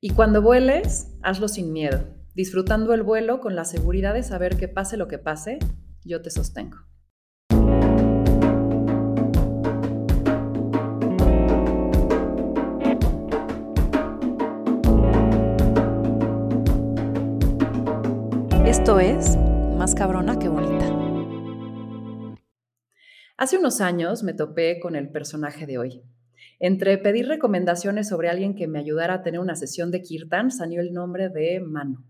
Y cuando vueles, hazlo sin miedo, disfrutando el vuelo con la seguridad de saber que pase lo que pase, yo te sostengo. Esto es Más cabrona que bonita. Hace unos años me topé con el personaje de hoy, entre pedir recomendaciones sobre alguien que me ayudara a tener una sesión de kirtan, salió el nombre de Manu.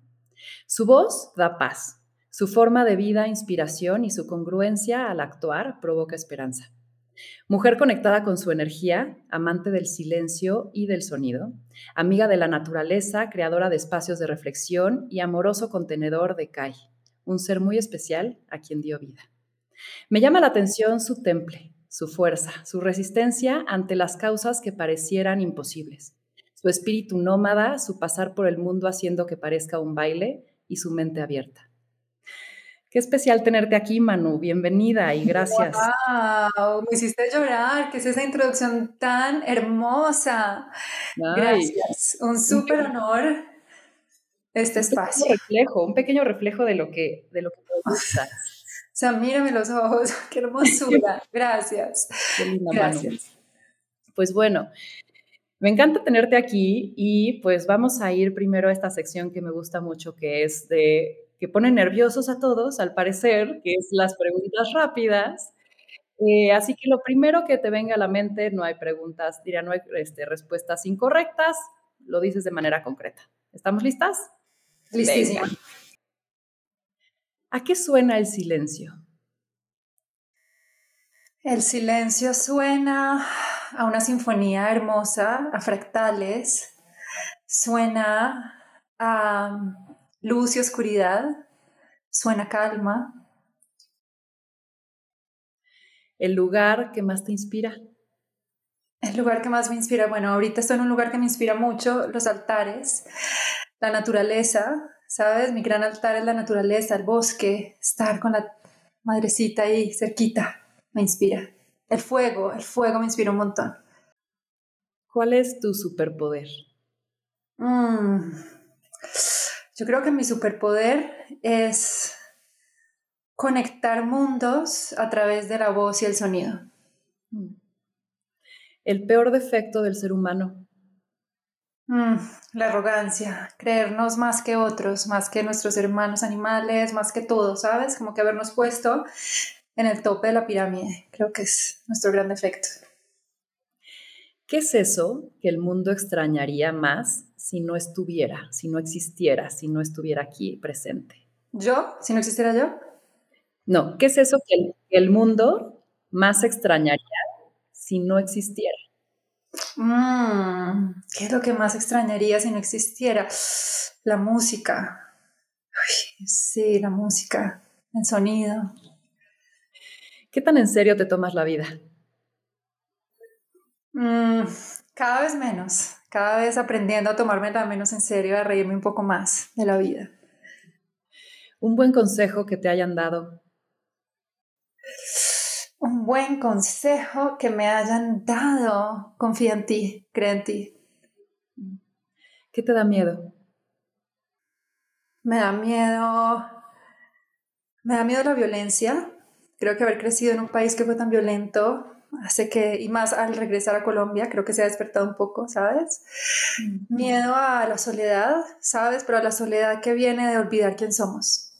Su voz da paz, su forma de vida, inspiración y su congruencia al actuar provoca esperanza. Mujer conectada con su energía, amante del silencio y del sonido, amiga de la naturaleza, creadora de espacios de reflexión y amoroso contenedor de Kai, un ser muy especial a quien dio vida. Me llama la atención su temple, su fuerza, su resistencia ante las causas que parecieran imposibles, su espíritu nómada, su pasar por el mundo haciendo que parezca un baile y su mente abierta. Qué especial tenerte aquí, Manu. Bienvenida y gracias. ¡Wow! Me hiciste llorar. ¿Qué es esa introducción tan hermosa? Gracias. Un súper honor este espacio. Un reflejo, un pequeño reflejo de lo que, de lo que sea, mírame los ojos, qué hermosura. Gracias. Qué linda Gracias. Pues bueno, me encanta tenerte aquí y pues vamos a ir primero a esta sección que me gusta mucho, que es de que pone nerviosos a todos, al parecer, que es las preguntas rápidas. Eh, así que lo primero que te venga a la mente, no hay preguntas, diría, no hay este, respuestas incorrectas, lo dices de manera concreta. ¿Estamos listas? Listísima. ¿A qué suena el silencio? El silencio suena a una sinfonía hermosa, a fractales, suena a luz y oscuridad, suena calma. ¿El lugar que más te inspira? El lugar que más me inspira, bueno, ahorita estoy en un lugar que me inspira mucho, los altares, la naturaleza, ¿sabes? Mi gran altar es la naturaleza, el bosque, estar con la madrecita ahí cerquita, me inspira. El fuego, el fuego me inspira un montón. ¿Cuál es tu superpoder? Mm, yo creo que mi superpoder es conectar mundos a través de la voz y el sonido. Mm. El peor defecto del ser humano. Mm, la arrogancia, creernos más que otros, más que nuestros hermanos animales, más que todo, ¿sabes? Como que habernos puesto en el tope de la pirámide. Creo que es nuestro gran defecto. ¿Qué es eso que el mundo extrañaría más si no estuviera, si no existiera, si no estuviera aquí presente? ¿Yo? ¿Si no existiera yo? No, ¿qué es eso que el mundo más extrañaría si no existiera? Mm, ¿Qué es lo que más extrañaría si no existiera? La música. sí, la música, el sonido. ¿Qué tan en serio te tomas la vida? Mm, cada vez menos, cada vez aprendiendo a tomármela menos en serio, a reírme un poco más de la vida. Un buen consejo que te hayan dado un buen consejo que me hayan dado. Confía en ti, cree en ti. ¿Qué te da miedo? Me da miedo. Me da miedo la violencia. Creo que haber crecido en un país que fue tan violento hace que, y más al regresar a Colombia, creo que se ha despertado un poco, ¿sabes? Miedo a la soledad, ¿sabes? Pero a la soledad que viene de olvidar quién somos.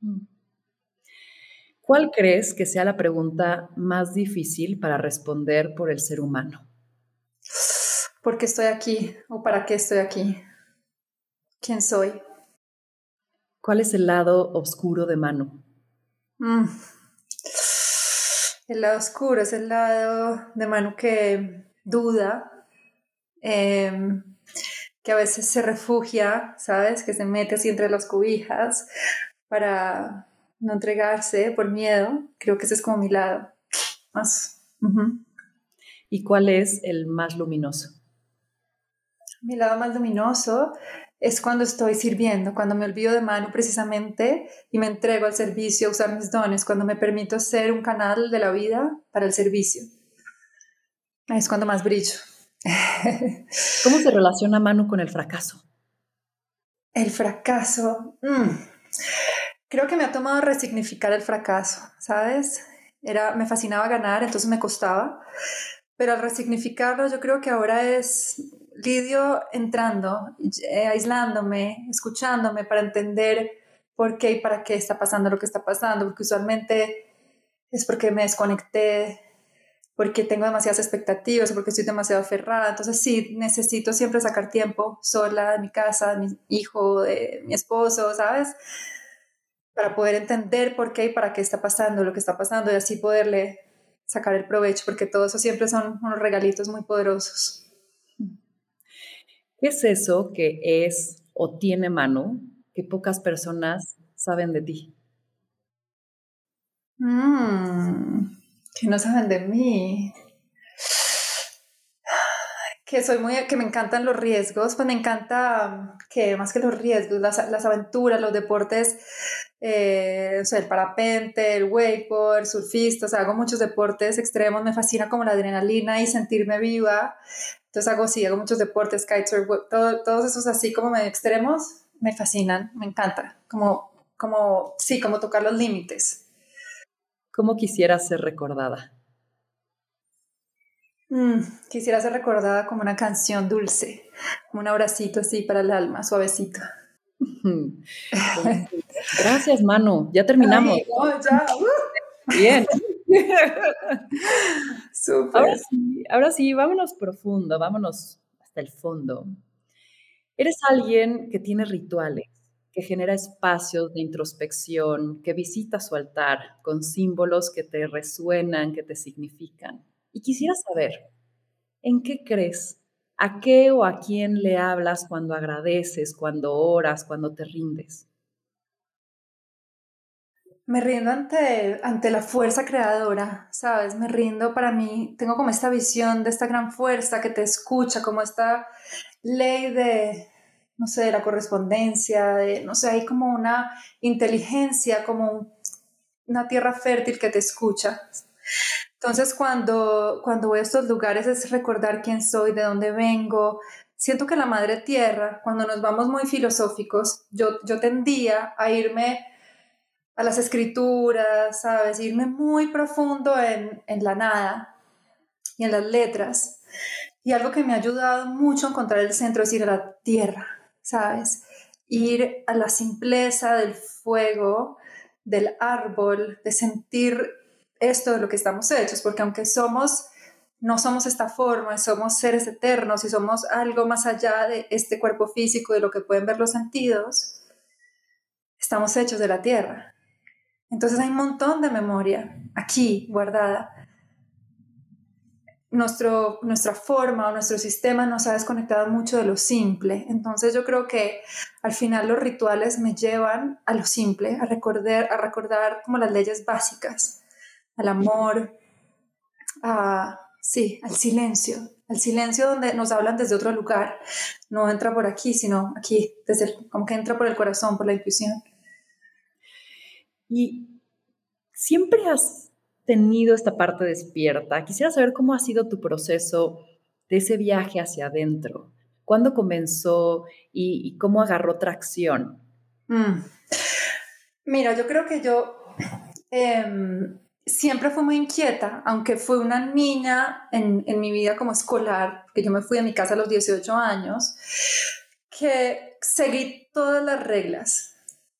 Mm. ¿Cuál crees que sea la pregunta más difícil para responder por el ser humano? ¿Por qué estoy aquí? ¿O para qué estoy aquí? ¿Quién soy? ¿Cuál es el lado oscuro de Manu? Mm. El lado oscuro es el lado de Manu que duda, em, que a veces se refugia, ¿sabes? Que se mete así entre las cubijas para no entregarse por miedo, creo que ese es como mi lado más. ¿Y cuál es el más luminoso? Mi lado más luminoso es cuando estoy sirviendo, cuando me olvido de mano precisamente y me entrego al servicio, a usar mis dones, cuando me permito ser un canal de la vida para el servicio. Es cuando más brillo. ¿Cómo se relaciona Manu con el fracaso? El fracaso. Mm. Creo que me ha tomado resignificar el fracaso, ¿sabes? Era, me fascinaba ganar, entonces me costaba. Pero al resignificarlo, yo creo que ahora es lidio entrando, eh, aislándome, escuchándome para entender por qué y para qué está pasando lo que está pasando, porque usualmente es porque me desconecté, porque tengo demasiadas expectativas, porque estoy demasiado aferrada. Entonces sí, necesito siempre sacar tiempo sola de mi casa, de mi hijo, de mi esposo, ¿sabes? Para poder entender por qué y para qué está pasando lo que está pasando y así poderle sacar el provecho, porque todo eso siempre son unos regalitos muy poderosos. ¿Qué es eso que es o tiene mano que pocas personas saben de ti? Mm, que no saben de mí. Que soy muy, que me encantan los riesgos, pues me encanta que más que los riesgos, las, las aventuras, los deportes, eh, o sea, el parapente, el wakeboard, surfista, o sea, hago muchos deportes extremos, me fascina como la adrenalina y sentirme viva. Entonces hago, sí, hago muchos deportes, kitesurf, todo, todos esos así como medio extremos, me fascinan, me encanta, como, como, sí, como tocar los límites. ¿Cómo quisiera ser recordada? Mm, quisiera ser recordada como una canción dulce, como un abracito así para el alma, suavecito. Gracias, Manu. Ya terminamos. ya. Bien. Ahora sí, ahora sí, vámonos profundo, vámonos hasta el fondo. Eres alguien que tiene rituales, que genera espacios de introspección, que visita su altar con símbolos que te resuenan, que te significan. Y quisiera saber, ¿en qué crees? ¿A qué o a quién le hablas cuando agradeces, cuando oras, cuando te rindes? Me rindo ante, ante la fuerza creadora, ¿sabes? Me rindo para mí, tengo como esta visión de esta gran fuerza que te escucha, como esta ley de, no sé, de la correspondencia, de, no sé, hay como una inteligencia, como una tierra fértil que te escucha. Entonces, cuando, cuando voy a estos lugares es recordar quién soy, de dónde vengo. Siento que la madre tierra, cuando nos vamos muy filosóficos, yo, yo tendía a irme a las escrituras, ¿sabes? Irme muy profundo en, en la nada y en las letras. Y algo que me ha ayudado mucho a encontrar el centro es ir a la tierra, ¿sabes? Ir a la simpleza del fuego, del árbol, de sentir esto de lo que estamos hechos, porque aunque somos, no somos esta forma, somos seres eternos y somos algo más allá de este cuerpo físico, de lo que pueden ver los sentidos, estamos hechos de la tierra. Entonces hay un montón de memoria aquí guardada. Nuestro, nuestra forma o nuestro sistema nos ha desconectado mucho de lo simple. Entonces yo creo que al final los rituales me llevan a lo simple, a recordar, a recordar como las leyes básicas, al amor, a, sí, al silencio, al silencio donde nos hablan desde otro lugar. No entra por aquí, sino aquí, desde como que entra por el corazón, por la intuición. Y siempre has tenido esta parte despierta. Quisiera saber cómo ha sido tu proceso de ese viaje hacia adentro. ¿Cuándo comenzó y, cómo agarró tracción? Mm. Mira, yo creo que yo em, siempre fui muy inquieta, aunque fui una niña en, en, mi vida como escolar, que yo me fui de mi casa a los 18 años, que seguí todas las reglas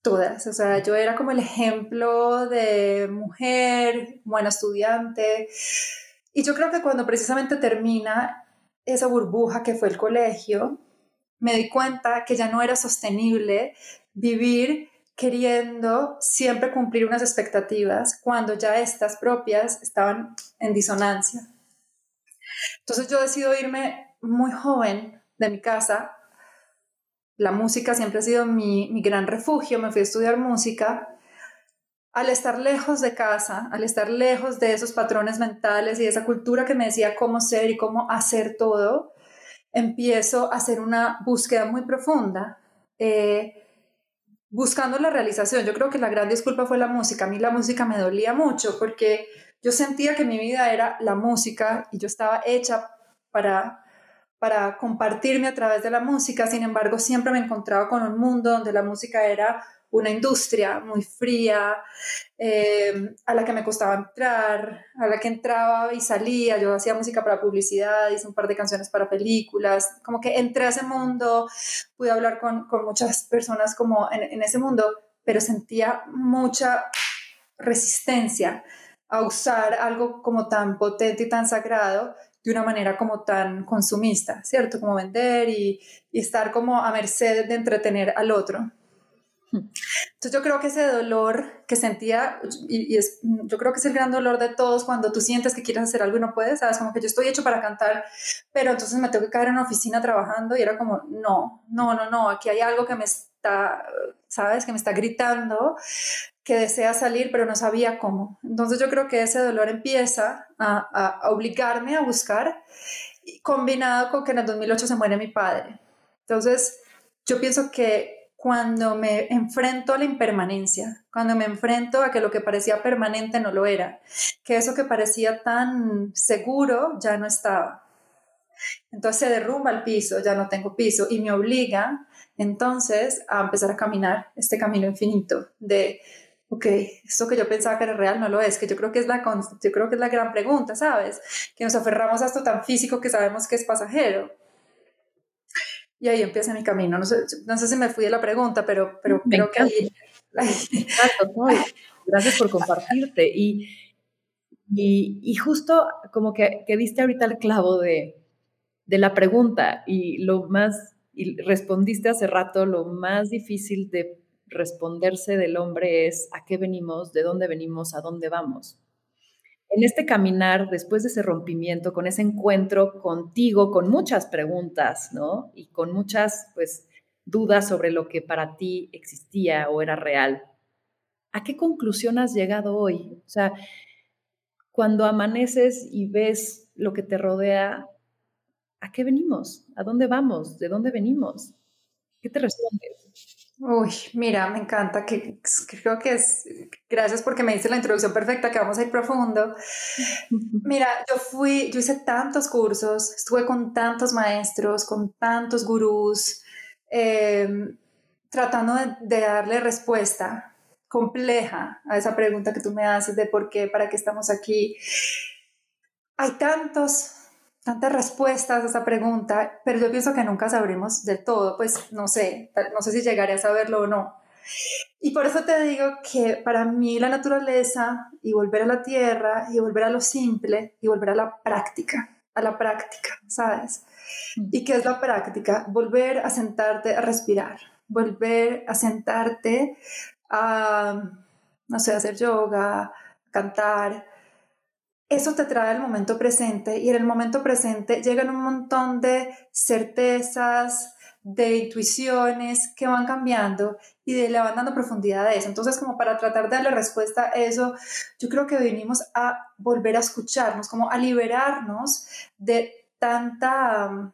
todas, o sea, yo era como el ejemplo de mujer, buena estudiante, y yo creo que cuando precisamente termina esa burbuja que fue el colegio, me di cuenta que ya no era sostenible vivir queriendo siempre cumplir unas expectativas cuando ya estas propias estaban en disonancia. Entonces yo decido irme muy joven de mi casa la música siempre ha sido mi, gran refugio, me fui a estudiar música. Al estar lejos de casa, al estar lejos de esos patrones mentales y de esa cultura que me decía cómo ser y cómo hacer todo, empiezo a hacer una búsqueda muy profunda, eh, buscando la realización. Yo creo que la gran disculpa fue la música. A mí la música me dolía mucho porque yo sentía que mi vida era la música y yo estaba hecha para para compartirme a través de la música, sin embargo siempre me encontraba con un mundo donde la música era una industria muy fría, eh, a la que me costaba entrar, a la que entraba y salía, yo hacía música para publicidad, hice un par de canciones para películas, como que entré a ese mundo, pude hablar con, con muchas personas como en, en ese mundo, pero sentía mucha resistencia a usar algo como tan potente y tan sagrado de una manera como tan consumista, ¿cierto? Como vender y, estar como a merced de entretener al otro. Entonces yo creo que ese dolor que sentía, y, es, yo creo que es el gran dolor de todos cuando tú sientes que quieres hacer algo y no puedes, sabes, como que yo estoy hecho para cantar, pero entonces me tengo que caer en una oficina trabajando y era como, no, no, no, no, aquí hay algo que me está, sabes, que me está gritando, que desea salir, pero no sabía cómo. Entonces yo creo que ese dolor empieza a, a, obligarme a buscar, combinado con que en el 2008 se muere mi padre. Entonces yo pienso que cuando me enfrento a la impermanencia, cuando me enfrento a que lo que parecía permanente no lo era, que eso que parecía tan seguro ya no estaba. Entonces se derrumba el piso, ya no tengo piso y me obliga entonces a empezar a caminar este camino infinito de ok, esto que yo pensaba que era real no lo es, que yo creo que es la, yo creo que es la gran pregunta, ¿sabes? Que nos aferramos a esto tan físico que sabemos que es pasajero. Y ahí empieza mi camino. No sé, no sé si me fui de la pregunta, pero, pero creo que ahí... Gracias por compartirte. Y, y, y, justo como que, que diste ahorita el clavo de, de la pregunta y lo más, y respondiste hace rato, lo más difícil de responderse del hombre es a qué venimos, de dónde venimos, a dónde vamos. En este caminar, después de ese rompimiento, con ese encuentro contigo, con muchas preguntas, ¿no? Y con muchas, pues, dudas sobre lo que para ti existía o era real. ¿A qué conclusión has llegado hoy? O sea, cuando amaneces y ves lo que te rodea, ¿a qué venimos? ¿A dónde vamos? ¿De dónde venimos? ¿Qué te respondes? Uy, mira, me encanta que, creo que es, gracias porque me dice la introducción perfecta, que vamos a ir profundo. Mira, yo fui, yo hice tantos cursos, estuve con tantos maestros, con tantos gurús, em, tratando de, de darle respuesta compleja a esa pregunta que tú me haces de por qué, para qué estamos aquí. Hay tantos tantas respuestas a esa pregunta, pero yo pienso que nunca sabremos del todo, pues no sé, no sé si llegaré a saberlo o no. Y por eso te digo que para mí la naturaleza y volver a la tierra y volver a lo simple y volver a la práctica, a la práctica, ¿sabes? Mm. ¿Y qué es la práctica? Volver a sentarte a respirar, volver a sentarte a, no sé, hacer yoga, cantar, eso te trae al momento presente y en el momento presente llegan un montón de certezas, de intuiciones que van cambiando y le van dando profundidad a eso. Entonces, como para tratar de darle respuesta a eso, yo creo que venimos a volver a escucharnos, como a liberarnos de tanta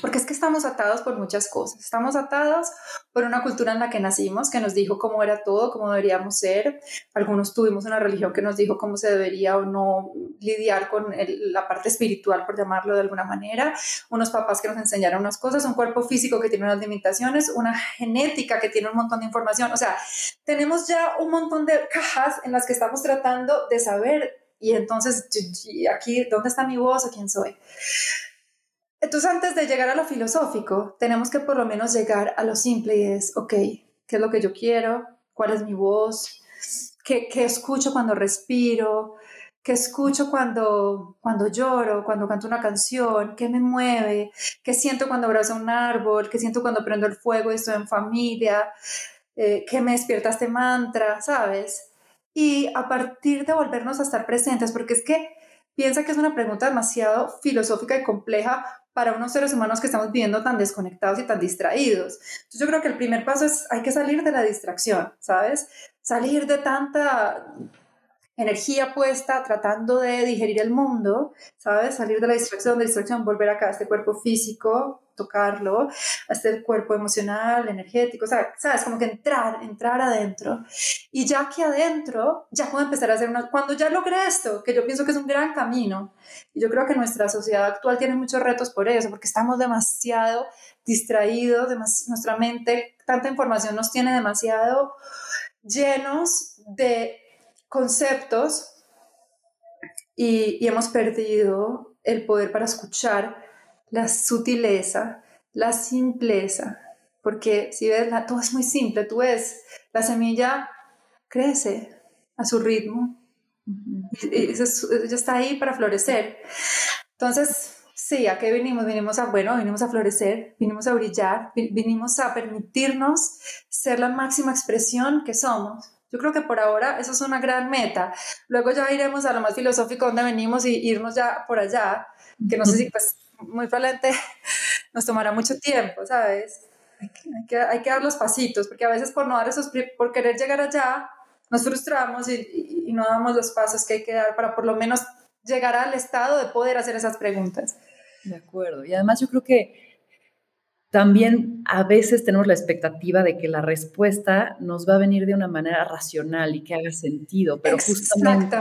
porque es que estamos atados por muchas cosas. Estamos atados por una cultura en la que nacimos, que nos dijo cómo era todo, cómo deberíamos ser. Algunos tuvimos una religión que nos dijo cómo se debería o no lidiar con la parte espiritual, por llamarlo de alguna manera. Unos papás que nos enseñaron unas cosas, un cuerpo físico que tiene unas limitaciones, una genética que tiene un montón de información. O sea, tenemos ya un montón de cajas en las que estamos tratando de saber. Y entonces, aquí, ¿dónde está mi voz o quién soy? Entonces, antes de llegar a lo filosófico, tenemos que por lo menos llegar a lo simple es, ok, ¿qué es lo que yo quiero? ¿Cuál es mi voz? ¿Qué, qué escucho cuando respiro? ¿Qué escucho cuando, cuando lloro, cuando canto una canción? ¿Qué me mueve? ¿Qué siento cuando abrazo un árbol? ¿Qué siento cuando prendo el fuego y estoy en familia? Eh, ¿Qué me despierta este mantra? ¿Sabes? Y a partir de volvernos a estar presentes, porque es que piensa que es una pregunta demasiado filosófica y compleja para unos seres humanos que estamos viviendo tan desconectados y tan distraídos. Entonces yo creo que el primer paso es hay que salir de la distracción, ¿sabes? Salir de tanta energía puesta tratando de digerir el mundo, ¿sabes? Salir de la distracción, de distracción, volver acá a este cuerpo físico, tocarlo, a este cuerpo emocional, energético, ¿sabes? Como que entrar, entrar adentro. Y ya que adentro, ya puedo empezar a hacer una... Cuando ya logré esto, que yo pienso que es un gran camino, y yo creo que nuestra sociedad actual tiene muchos retos por eso, porque estamos demasiado distraídos, nuestra mente, tanta información nos tiene demasiado llenos de conceptos y, hemos perdido el poder para escuchar la sutileza, la simpleza, porque si ves, la, todo es muy simple, tú ves, la semilla crece a su ritmo y, ya está ahí para florecer. Entonces, sí, ¿a qué vinimos? Vinimos a, bueno, vinimos a florecer, vinimos a brillar, vinimos a permitirnos ser la máxima expresión que somos. Yo creo que por ahora eso es una gran meta. Luego ya iremos a lo más filosófico donde venimos y irnos ya por allá, que no sé si pues muy probablemente nos tomará mucho tiempo, ¿sabes? Hay que, hay que, dar los pasitos, porque a veces por no dar esos, por querer llegar allá, nos frustramos y, y no damos los pasos que hay que dar para por lo menos llegar al estado de poder hacer esas preguntas. De acuerdo. Y además yo creo que también a veces tenemos la expectativa de que la respuesta nos va a venir de una manera racional y que haga sentido, pero justamente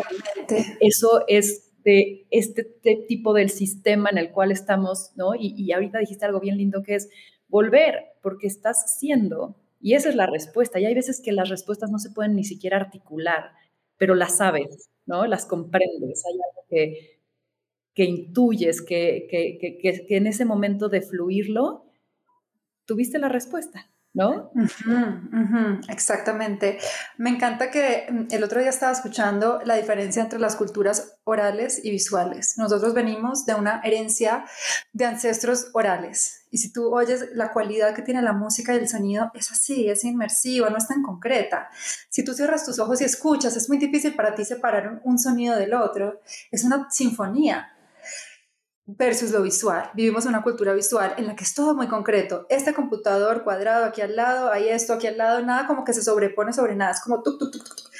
eso es de este tipo del sistema en el cual estamos, ¿no? Y, ahorita dijiste algo bien lindo que es volver, porque estás siendo, y esa es la respuesta. Y hay veces que las respuestas no se pueden ni siquiera articular, pero las sabes, ¿no? Las comprendes. Hay algo que, que intuyes, que, que, que en ese momento de fluirlo, tuviste la respuesta. ¿No? exactamente. Me encanta que mm, el otro día estaba escuchando la diferencia entre las culturas orales y visuales. Nosotros venimos de una herencia de ancestros orales. Y si tú oyes la cualidad que tiene la música y el sonido, es así, es inmersiva, no es tan concreta. Si tú cierras tus ojos y escuchas, es muy difícil para ti separar un sonido del otro. Es una sinfonía versus lo visual. Vivimos una cultura visual en la que es todo muy concreto. Este computador cuadrado aquí al lado, hay esto aquí al lado, nada como que se sobrepone sobre nada, es como tuk, tuk, tuk, tuk.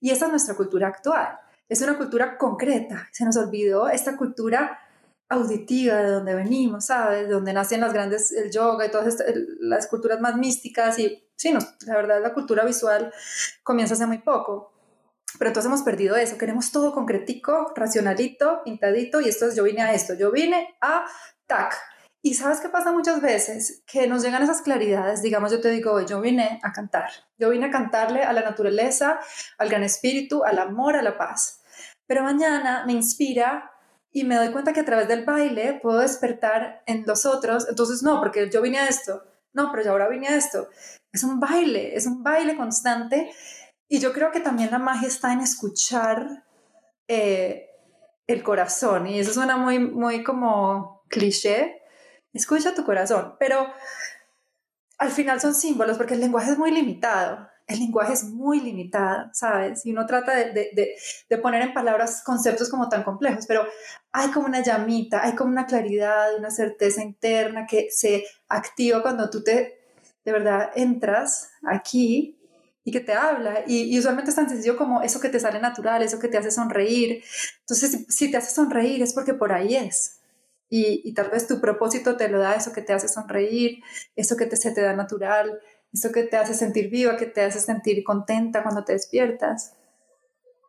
Y esa es nuestra cultura actual. Es una cultura concreta. Se nos olvidó esta cultura auditiva de donde venimos, ¿sabes? De donde nacen las grandes, el yoga y todas las culturas más místicas. Y sí, no, la verdad, la cultura visual comienza hace muy poco. Pero entonces hemos perdido eso, queremos todo concretico, racionalito, pintadito, y esto es yo vine a esto, yo vine a tac. Y sabes qué pasa muchas veces? Que nos llegan esas claridades, digamos, yo te digo, yo vine a cantar, yo vine a cantarle a la naturaleza, al gran espíritu, al amor, a la paz. Pero mañana me inspira y me doy cuenta que a través del baile puedo despertar en los otros, entonces no, porque yo vine a esto, no, pero yo ahora vine a esto. Es un baile, es un baile constante y yo creo que también la magia está en escuchar eh, el corazón. Y eso suena muy, muy como cliché. Escucha tu corazón. Pero al final son símbolos porque el lenguaje es muy limitado. El lenguaje es muy limitado, ¿sabes? Y uno trata de, de, de, poner en palabras conceptos como tan complejos, pero hay como una llamita, hay como una claridad, una certeza interna que se activa cuando tú te, de verdad, entras aquí y que te habla. Y, usualmente es tan sencillo como eso que te sale natural, eso que te hace sonreír. Entonces, si, te hace sonreír es porque por ahí es. Y, tal vez tu propósito te lo da eso que te hace sonreír, eso que te, se te da natural, eso que te hace sentir viva, que te hace sentir contenta cuando te despiertas.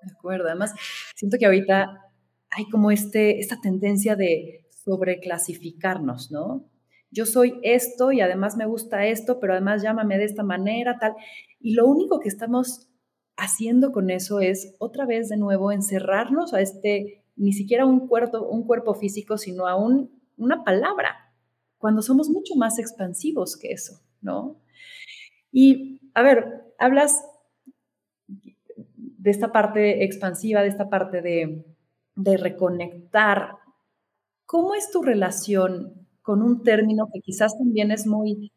De acuerdo, además siento que ahorita hay como este, esta tendencia de sobreclasificarnos, ¿no? Yo soy esto y además me gusta esto, pero además llámame de esta manera, tal. Y lo único que estamos haciendo con eso es otra vez de nuevo encerrarnos a este, ni siquiera un cuerpo, un cuerpo físico, sino a un, una palabra, cuando somos mucho más expansivos que eso, ¿no? Y, a ver, hablas de esta parte expansiva, de esta parte de, de reconectar. ¿Cómo es tu relación con un término que quizás también es muy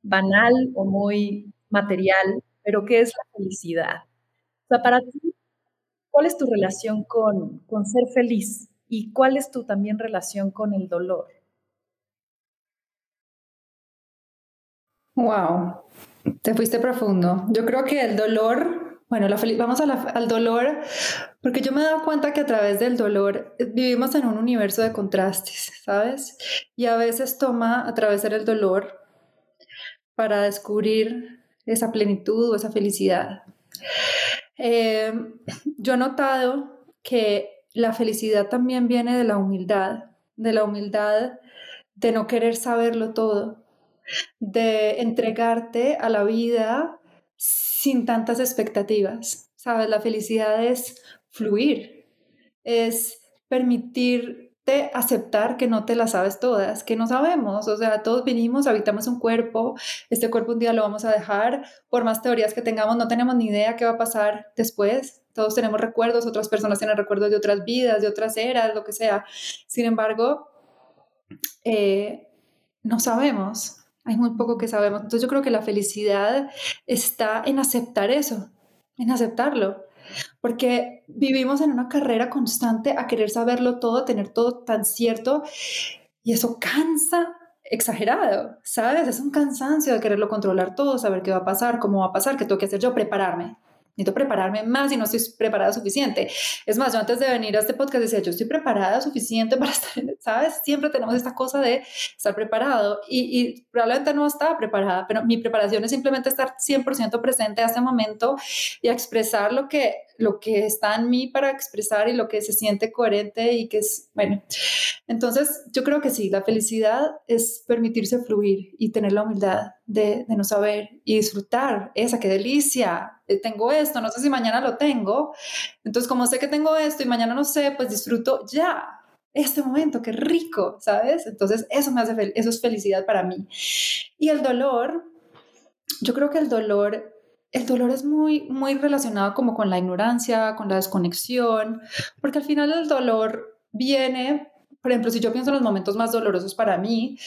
banal o muy material, pero que es la felicidad. O sea, para ti, ¿cuál es tu relación con, con ser feliz? ¿Y cuál es tu también relación con el dolor? Wow, te fuiste profundo. Yo creo que el dolor, bueno, la vamos al dolor Porque yo me he dado cuenta que a través del dolor eh, vivimos en un universo de contrastes, ¿sabes? Y a veces toma atravesar el dolor para descubrir esa plenitud o esa felicidad. Eh, yo he notado que la felicidad también viene de la humildad, de la humildad de no querer saberlo todo, de entregarte a la vida sin tantas expectativas. Sabes, la felicidad es fluir, es permitirte aceptar que no te las sabes todas, que no sabemos, o sea, todos venimos, habitamos un cuerpo, este cuerpo un día lo vamos a dejar, por más teorías que tengamos, no tenemos ni idea qué va a pasar después, todos tenemos recuerdos, otras personas tienen recuerdos de otras vidas, de otras eras, lo que sea. Sin embargo, eh, no sabemos, hay muy poco que sabemos. Entonces yo creo que la felicidad está en aceptar eso, en aceptarlo. Porque vivimos en una carrera constante a querer saberlo todo, tener todo tan cierto, y eso cansa exagerado, ¿sabes? Es un cansancio de quererlo controlar todo, saber qué va a pasar, cómo va a pasar, qué tengo que hacer yo, prepararme necesito prepararme más y no estoy preparada suficiente. Es más, yo antes de venir a este podcast decía, yo estoy preparada suficiente para estar, ¿sabes? Siempre tenemos esta cosa de estar preparado y, y probablemente no estaba preparada, pero mi preparación es simplemente estar 100% presente a este momento y expresar lo que, lo que está en mí para expresar y lo que se siente coherente y que es, bueno, entonces yo creo que sí, la felicidad es permitirse fluir y tener la humildad de, no saber y disfrutar esa, qué delicia, eh, tengo esto, no sé si mañana lo tengo, entonces como sé que tengo esto y mañana no sé, pues disfruto ya, este momento, qué rico, ¿sabes? Entonces eso me hace, eso es felicidad para mí. Y el dolor, yo creo que el dolor el dolor es muy, muy relacionado como con la ignorancia, con la desconexión, porque al final el dolor viene, por ejemplo, si yo pienso en los momentos más dolorosos para mí,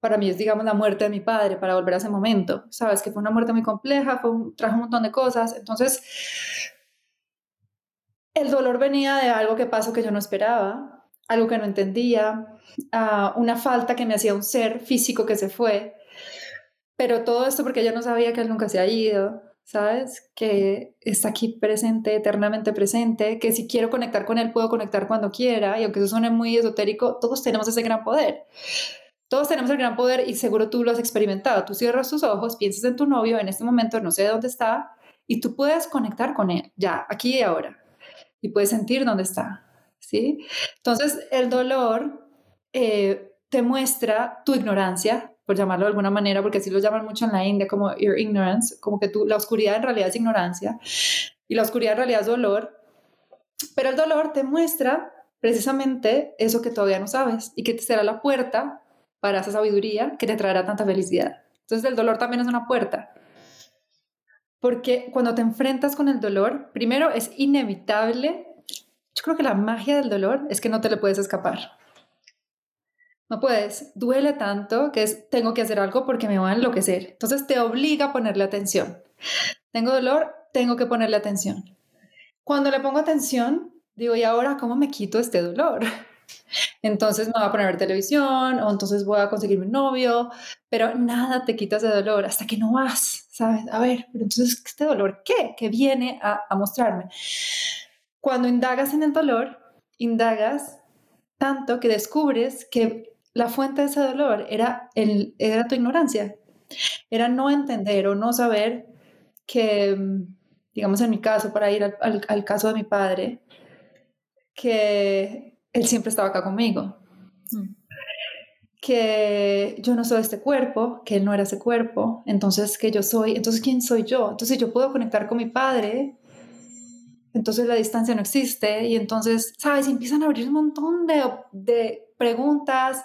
para mí es, digamos, la muerte de mi padre, para volver a ese momento, sabes, que fue una muerte muy compleja, fue trajo un montón de cosas, entonces el dolor venía de algo que pasó que yo no esperaba, algo que no entendía, una falta que me hacía un ser físico que se fue, pero todo esto porque yo no sabía que él nunca se ha ido, ¿sabes? Que está aquí presente, eternamente presente, que si quiero conectar con Él, puedo conectar cuando quiera, y aunque eso suene muy esotérico, todos tenemos ese gran poder. Todos tenemos el gran poder y seguro tú lo has experimentado. Tú cierras tus ojos, piensas en tu novio, en este momento no sé dónde está, y tú puedes conectar con Él, ya, aquí y ahora, y puedes sentir dónde está, ¿sí? Entonces, el dolor eh, te muestra tu ignorancia, por llamarlo de alguna manera, porque así lo llaman mucho en la India como your ignorance, como que tú, la oscuridad en realidad es ignorancia y la oscuridad en realidad es dolor, pero el dolor te muestra precisamente eso que todavía no sabes y que te será la puerta para esa sabiduría que te traerá tanta felicidad. Entonces el dolor también es una puerta. Porque cuando te enfrentas con el dolor, primero es inevitable. Yo creo que la magia del dolor es que no te le puedes escapar. No puedes, duele tanto que es, tengo que hacer algo porque me va a enloquecer. Entonces te obliga a ponerle atención. Tengo dolor, tengo que ponerle atención. Cuando le pongo atención, digo, ¿y ahora cómo me quito este dolor? Entonces me voy a poner televisión o entonces voy a conseguir un novio, pero nada te quita ese dolor hasta que no vas, ¿sabes? A ver, pero entonces este dolor, ¿qué? ¿Qué viene a mostrarme? Cuando indagas en el dolor, indagas tanto que descubres que la fuente de ese dolor era, el, era tu ignorancia, era no entender o no saber que, digamos en mi caso, para ir al, al, caso de mi padre, que él siempre estaba acá conmigo. Mm. Que yo no soy este cuerpo, que él no era ese cuerpo, entonces que yo soy, entonces ¿quién soy yo? Entonces yo puedo conectar con mi padre, entonces la distancia no existe y entonces, ¿sabes? Y empiezan a abrir un montón de, de preguntas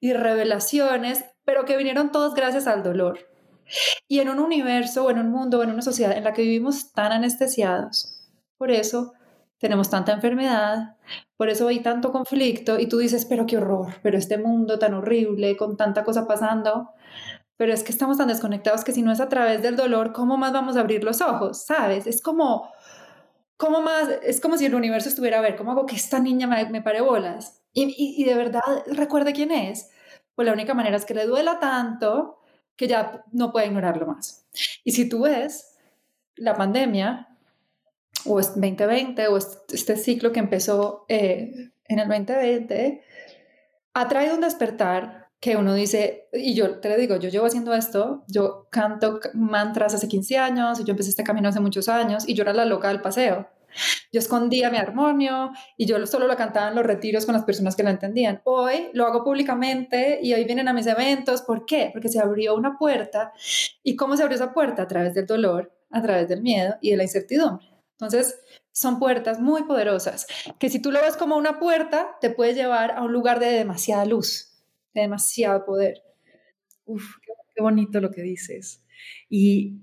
y revelaciones, pero que vinieron todos gracias al dolor. Y en un universo o en un mundo o en una sociedad en la que vivimos tan anestesiados, por eso tenemos tanta enfermedad, por eso hay tanto conflicto y tú dices, pero qué horror, pero este mundo tan horrible, con tanta cosa pasando, pero es que estamos tan desconectados que si no es a través del dolor, ¿cómo más vamos a abrir los ojos? ¿Sabes? Es como, como más, es como si el universo estuviera a ver, ¿cómo hago que esta niña me, me pare bolas? Y, de verdad recuerde quién es, pues la única manera es que le duela tanto que ya no puede ignorarlo más. Y si tú ves la pandemia, o 2020 o este ciclo que empezó eh, en el 2020 ha traído un despertar que uno dice, y yo te lo digo, yo llevo haciendo esto, yo canto mantras hace 15 años, y yo empecé este camino hace muchos años, y yo era la loca del paseo. Yo escondía mi armonio y yo solo lo cantaba en los retiros con las personas que lo entendían. Hoy lo hago públicamente y hoy vienen a mis eventos. ¿Por qué? Porque se abrió una puerta. ¿Y cómo se abrió esa puerta? A través del dolor, a través del miedo y de la incertidumbre. Entonces, son puertas muy poderosas que si tú lo ves como una puerta, te puede llevar a un lugar de demasiada luz, de demasiado poder. Uf, qué, bonito lo que dices. Y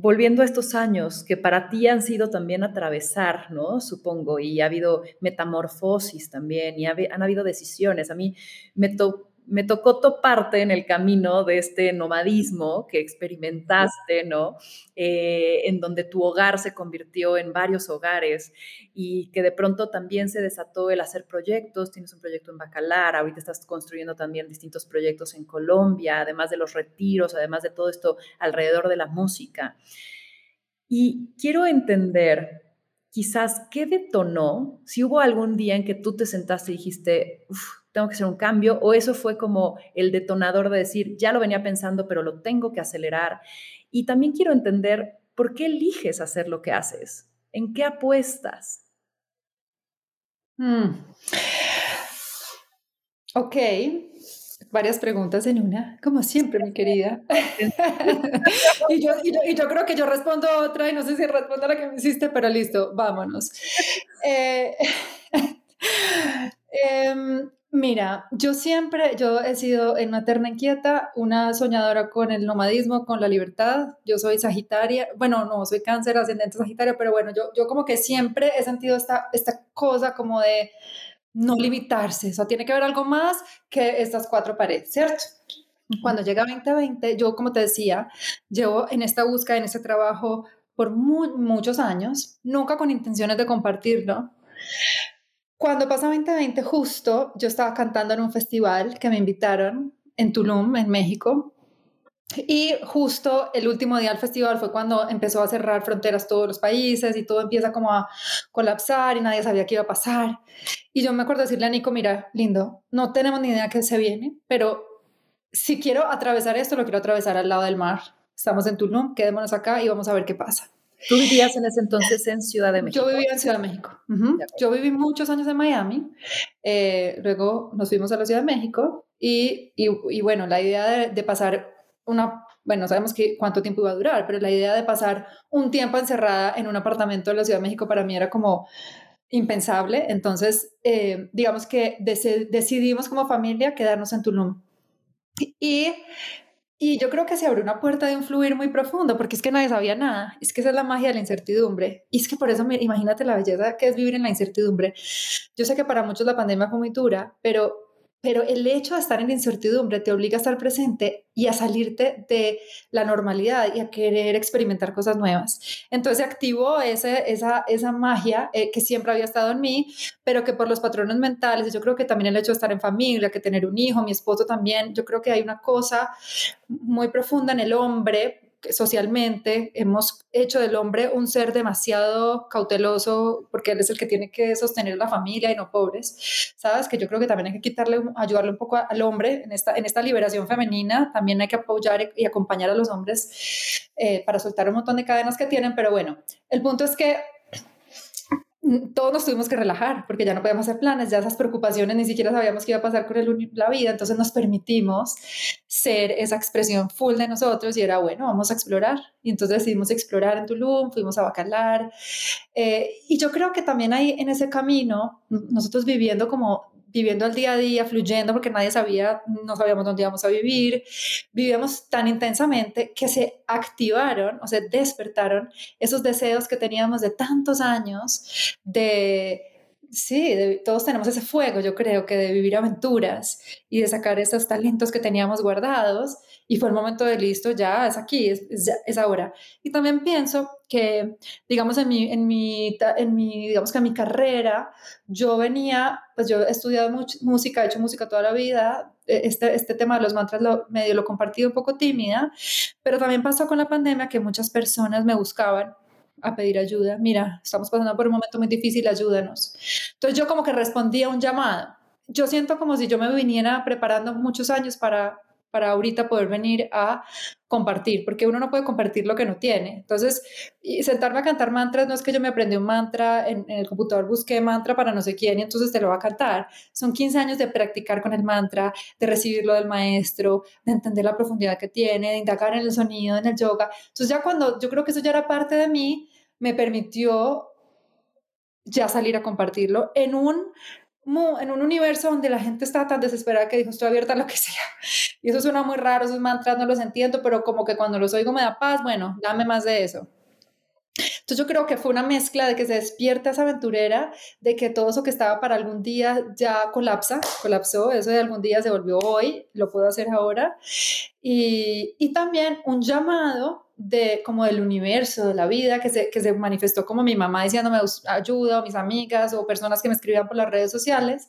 volviendo a estos años que para ti han sido también atravesar, ¿no? Supongo, y ha habido metamorfosis también, y han habido decisiones. A mí me, to me tocó toparte en el camino de este nomadismo que experimentaste, ¿no? Eh, en donde tu hogar se convirtió en varios hogares y que de pronto también se desató el hacer proyectos. Tienes un proyecto en Bacalar, ahorita estás construyendo también distintos proyectos en Colombia, además de los retiros, además de todo esto alrededor de la música. Y quiero entender quizás qué detonó, si hubo algún día en que tú te sentaste y dijiste, tengo que hacer un cambio, o eso fue como el detonador de decir, ya lo venía pensando, pero lo tengo que acelerar. Y también quiero entender por qué eliges hacer lo que haces, en qué apuestas. Hmm. Ok, varias preguntas en una, como siempre, mi querida. y, yo, y, yo, creo que yo respondo otra y no sé si respondo a la que me hiciste, pero listo, vámonos. Eh, em, Mira, yo siempre, yo he sido en una terna inquieta, una soñadora con el nomadismo, con la libertad. Yo soy Sagitaria, bueno, no, soy cáncer ascendente Sagitaria, pero bueno, yo, yo como que siempre he sentido esta, esta cosa como de no limitarse, o sea, tiene que haber algo más que estas cuatro paredes, ¿cierto? Cuando llega 2020, yo como te decía, llevo en esta búsqueda, en este trabajo por muchos años, nunca con intenciones de compartirlo, cuando pasa 2020, justo yo estaba cantando en un festival que me invitaron en Tulum, en México. Y justo el último día del festival fue cuando empezó a cerrar fronteras todos los países y todo empieza como a colapsar y nadie sabía qué iba a pasar. Y yo me acuerdo decirle a Nico, mira, lindo, no tenemos ni idea qué se viene, pero si quiero atravesar esto, lo quiero atravesar al lado del mar. Estamos en Tulum, quedémonos acá y vamos a ver qué pasa. ¿Tú vivías en ese entonces en Ciudad de México? Yo vivía en Ciudad de México. Yo viví muchos años en Miami, eh, luego nos fuimos a la Ciudad de México y, y, bueno, la idea de, pasar una, bueno, sabemos que cuánto tiempo iba a durar, pero la idea de pasar un tiempo encerrada en un apartamento de la Ciudad de México para mí era como impensable. Entonces, eh, digamos que decidimos como familia quedarnos en Tulum. Y y yo creo que se abrió una puerta de un fluir muy profundo, porque es que nadie sabía nada. Es que esa es la magia de la incertidumbre. Y es que por eso, imagínate la belleza que es vivir en la incertidumbre. Yo sé que para muchos la pandemia fue muy dura, pero pero el hecho de estar en incertidumbre te obliga a estar presente y a salirte de la normalidad y a querer experimentar cosas nuevas. Entonces activó ese, esa, esa magia eh, que siempre había estado en mí, pero que por los patrones mentales, yo creo que también el hecho de estar en familia, que tener un hijo, mi esposo también, yo creo que hay una cosa muy profunda en el hombre socialmente hemos hecho del hombre un ser demasiado cauteloso porque él es el que tiene que sostener la familia y no pobres, ¿sabes? Que yo creo que también hay que quitarle, ayudarle un poco al hombre en esta, en esta liberación femenina, también hay que apoyar y acompañar a los hombres eh, para soltar un montón de cadenas que tienen, pero bueno, el punto es que todos nos tuvimos que relajar porque ya no podíamos hacer planes, ya esas preocupaciones ni siquiera sabíamos qué iba a pasar con la vida, entonces nos permitimos ser esa expresión full de nosotros y era bueno, vamos a explorar. Y entonces decidimos explorar en Tulum, fuimos a Bacalar. Eh, y yo creo que también hay en ese camino, nosotros viviendo como viviendo el día a día, fluyendo, porque nadie sabía, no sabíamos dónde íbamos a vivir, vivíamos tan intensamente que se activaron, o sea, despertaron esos deseos que teníamos de tantos años de Sí, todos tenemos ese fuego, yo creo que de vivir aventuras y de sacar esos talentos que teníamos guardados y fue el momento de listo, ya es aquí, es, es, ahora. Y también pienso que, digamos, en mi, en mi, en mi, digamos que en mi carrera, yo venía, pues yo he estudiado música, he hecho música toda la vida, e, este, este tema de los mantras lo, medio lo he compartido un poco tímida, pero también pasó con la pandemia que muchas personas me buscaban a pedir ayuda. Mira, estamos pasando por un momento muy difícil, ayúdanos. Entonces yo como que respondí a un llamado. Yo siento como si yo me viniera preparando muchos años para para ahorita poder venir a compartir, porque uno no puede compartir lo que no tiene. Entonces, y sentarme a cantar mantras no es que yo me aprendí un mantra en, el computador, busqué mantra para no sé quién y entonces te lo va a cantar. Son 15 años de practicar con el mantra, de recibirlo del maestro, de entender la profundidad que tiene, de indagar en el sonido, en el yoga. Entonces ya cuando yo creo que eso ya era parte de mí, me permitió ya salir a compartirlo en un en un universo donde la gente estaba tan desesperada que dijo, estoy abierta a lo que sea. Y eso suena muy raro, esos mantras no los entiendo, pero como que cuando los oigo me da paz, bueno, dame más de eso. Entonces yo creo que fue una mezcla de que se despierta esa aventurera, de que todo eso que estaba para algún día ya colapsa, colapsó, eso de algún día se volvió hoy, lo puedo hacer ahora. Y, y también un llamado de como del universo, de la vida, que se, que se manifestó como mi mamá diciéndome ayuda, o mis amigas, o personas que me escribían por las redes sociales.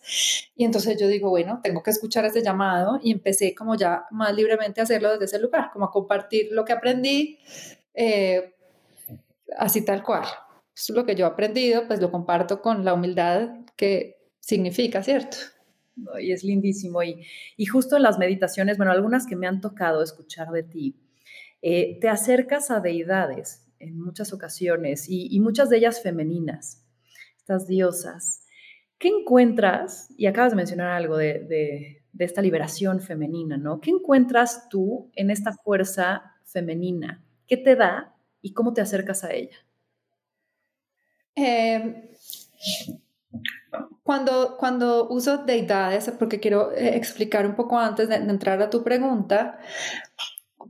Y entonces yo digo, bueno, tengo que escuchar ese llamado y empecé como ya más libremente a hacerlo desde ese lugar, como a compartir lo que aprendí, eh, así tal cual. Eso es lo que yo he aprendido, pues lo comparto con la humildad que significa, ¿cierto? Y es lindísimo. Y, y justo en las meditaciones, bueno, algunas que me han tocado escuchar de ti, eh, te acercas a deidades en muchas ocasiones y, muchas de ellas femeninas, estas diosas. ¿Qué encuentras? Y acabas de mencionar algo de, esta liberación femenina, ¿no? ¿Qué encuentras tú en esta fuerza femenina? ¿Qué te da y cómo te acercas a ella? Em, cuando, cuando uso deidades, porque quiero eh, explicar un poco antes de, entrar a tu pregunta,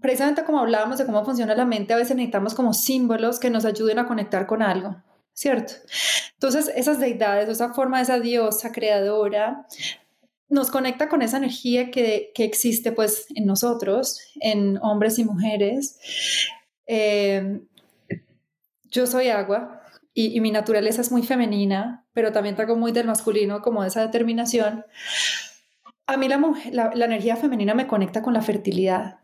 precisamente como hablábamos de cómo funciona la mente, a veces necesitamos como símbolos que nos ayuden a conectar con algo, ¿cierto? Entonces, esas deidades, esa forma de esa diosa creadora, nos conecta con esa energía que, que existe pues en nosotros, en hombres y mujeres. Eh, yo soy agua y, mi naturaleza es muy femenina, pero también tengo muy del masculino, como esa determinación. A mí la, la, la energía femenina me conecta con la fertilidad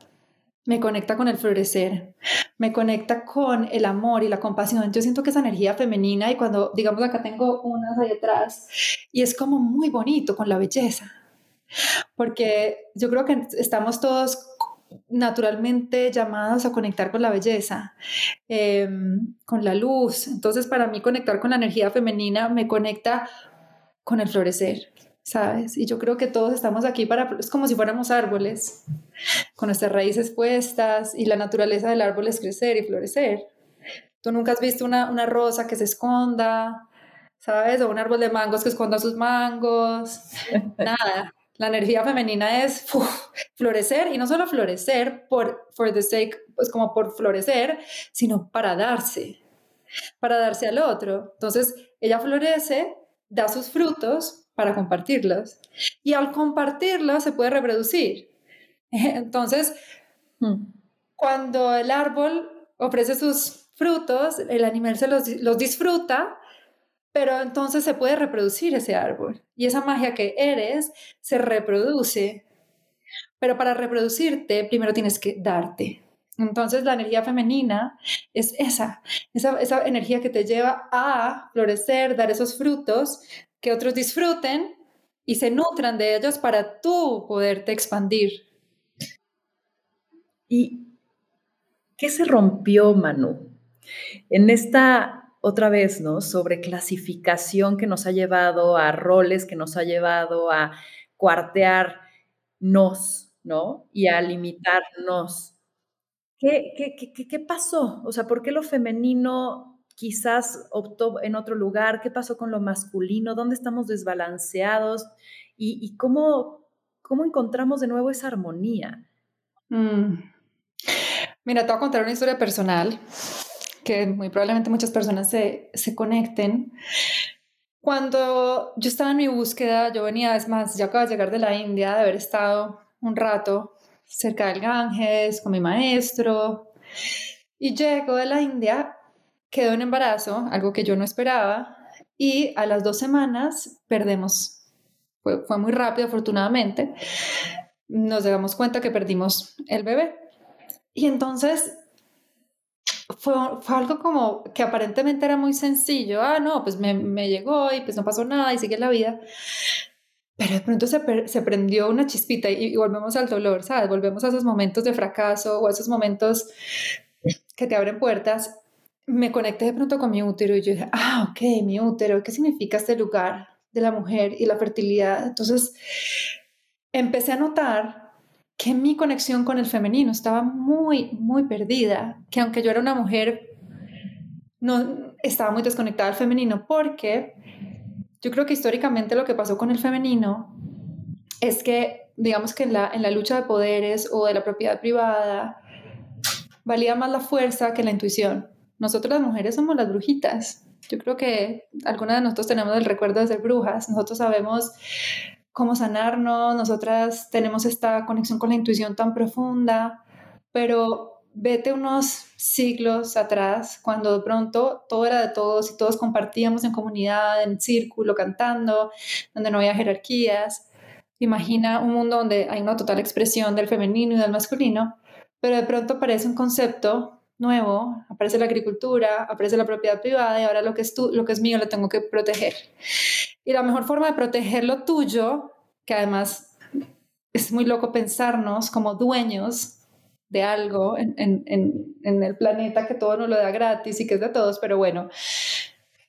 me conecta con el florecer, me conecta con el amor y la compasión. Yo siento que esa energía femenina y cuando, digamos, acá tengo unas ahí atrás y es como muy bonito con la belleza, porque yo creo que estamos todos naturalmente llamados a conectar con la belleza, em, con la luz. Entonces, para mí conectar con la energía femenina me conecta con el florecer. ¿Sabes? Y yo creo que todos estamos aquí para, es como si fuéramos árboles, con nuestras raíces puestas y la naturaleza del árbol es crecer y florecer. Tú nunca has visto una, una rosa que se esconda, ¿sabes? O un árbol de mangos que esconda sus mangos, nada. La energía femenina es florecer y no solo florecer por for the sake, pues como por florecer, sino para darse, para darse al otro. Entonces, ella florece, da sus frutos para compartirlos. Y al compartirlos se puede reproducir. Entonces, hmm. cuando el árbol ofrece sus frutos, el animal se los, los disfruta, pero entonces se puede reproducir ese árbol. Y esa magia que eres se reproduce. Pero para reproducirte, primero tienes que darte. Entonces la energía femenina es esa, esa, esa, energía que te lleva a florecer, dar esos frutos que otros disfruten y se nutran de ellos para tú poderte expandir. ¿Y qué se rompió, Manu? En esta otra vez, ¿no? Sobre clasificación que nos ha llevado a roles, que nos ha llevado a cuartearnos, ¿no? Y a limitarnos. ¿Qué, qué, qué, qué pasó? O sea, ¿por qué lo femenino quizás optó en otro lugar, qué pasó con lo masculino, dónde estamos desbalanceados y, cómo, cómo encontramos de nuevo esa armonía. Mm. Mira, te voy a contar una historia personal que muy probablemente muchas personas se, se conecten. Cuando yo estaba en mi búsqueda, yo venía, es más, yo acabo de llegar de la India, de haber estado un rato cerca del Ganges con mi maestro, y llego de la India quedó en embarazo, algo que yo no esperaba, y a las dos semanas perdemos. Fue, muy rápido, afortunadamente. Nos damos cuenta que perdimos el bebé. Y entonces fue, fue, algo como que aparentemente era muy sencillo. Ah, no, pues me, me, llegó y pues no pasó nada y sigue la vida. Pero de pronto se, prendió una chispita y, volvemos al dolor, ¿sabes? Volvemos a esos momentos de fracaso o a esos momentos que te abren puertas. Me conecté de pronto con mi útero y yo dije, ah, ok, mi útero, ¿qué significa este lugar de la mujer y la fertilidad? Entonces empecé a notar que mi conexión con el femenino estaba muy, muy perdida, que aunque yo era una mujer, no estaba muy desconectada del femenino, porque yo creo que históricamente lo que pasó con el femenino es que, digamos que en la, en la lucha de poderes o de la propiedad privada, valía más la fuerza que la intuición. Nosotros las mujeres somos las brujitas. Yo creo que algunas de nosotros tenemos el recuerdo de ser brujas. Nosotros sabemos cómo sanarnos, nosotras tenemos esta conexión con la intuición tan profunda, pero vete unos siglos atrás, cuando de pronto todo era de todos y todos compartíamos en comunidad, en círculo, cantando, donde no había jerarquías. Imagina un mundo donde hay una total expresión del femenino y del masculino, pero de pronto aparece un concepto nuevo, aparece la agricultura, aparece la propiedad privada y ahora lo que es, tú, lo que es mío lo tengo que proteger. Y la mejor forma de proteger lo tuyo, que además es muy loco pensarnos como dueños de algo en, el planeta que todo nos lo da gratis y que es de todos, pero bueno,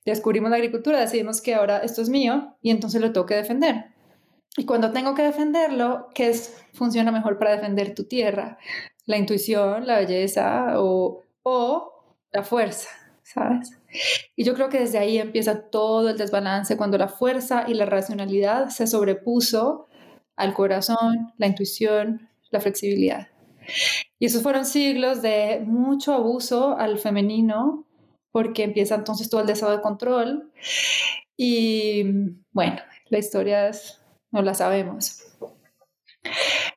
descubrimos la agricultura, decidimos que ahora esto es mío y entonces lo tengo que defender. Y cuando tengo que defenderlo, ¿qué es, funciona mejor para defender tu tierra? La intuición, la belleza o, o la fuerza, ¿sabes? Y yo creo que desde ahí empieza todo el desbalance, cuando la fuerza y la racionalidad se sobrepuso al corazón, la intuición, la flexibilidad. Y esos fueron siglos de mucho abuso al femenino, porque empieza entonces todo el deseo de control. Y bueno, la historia no la sabemos.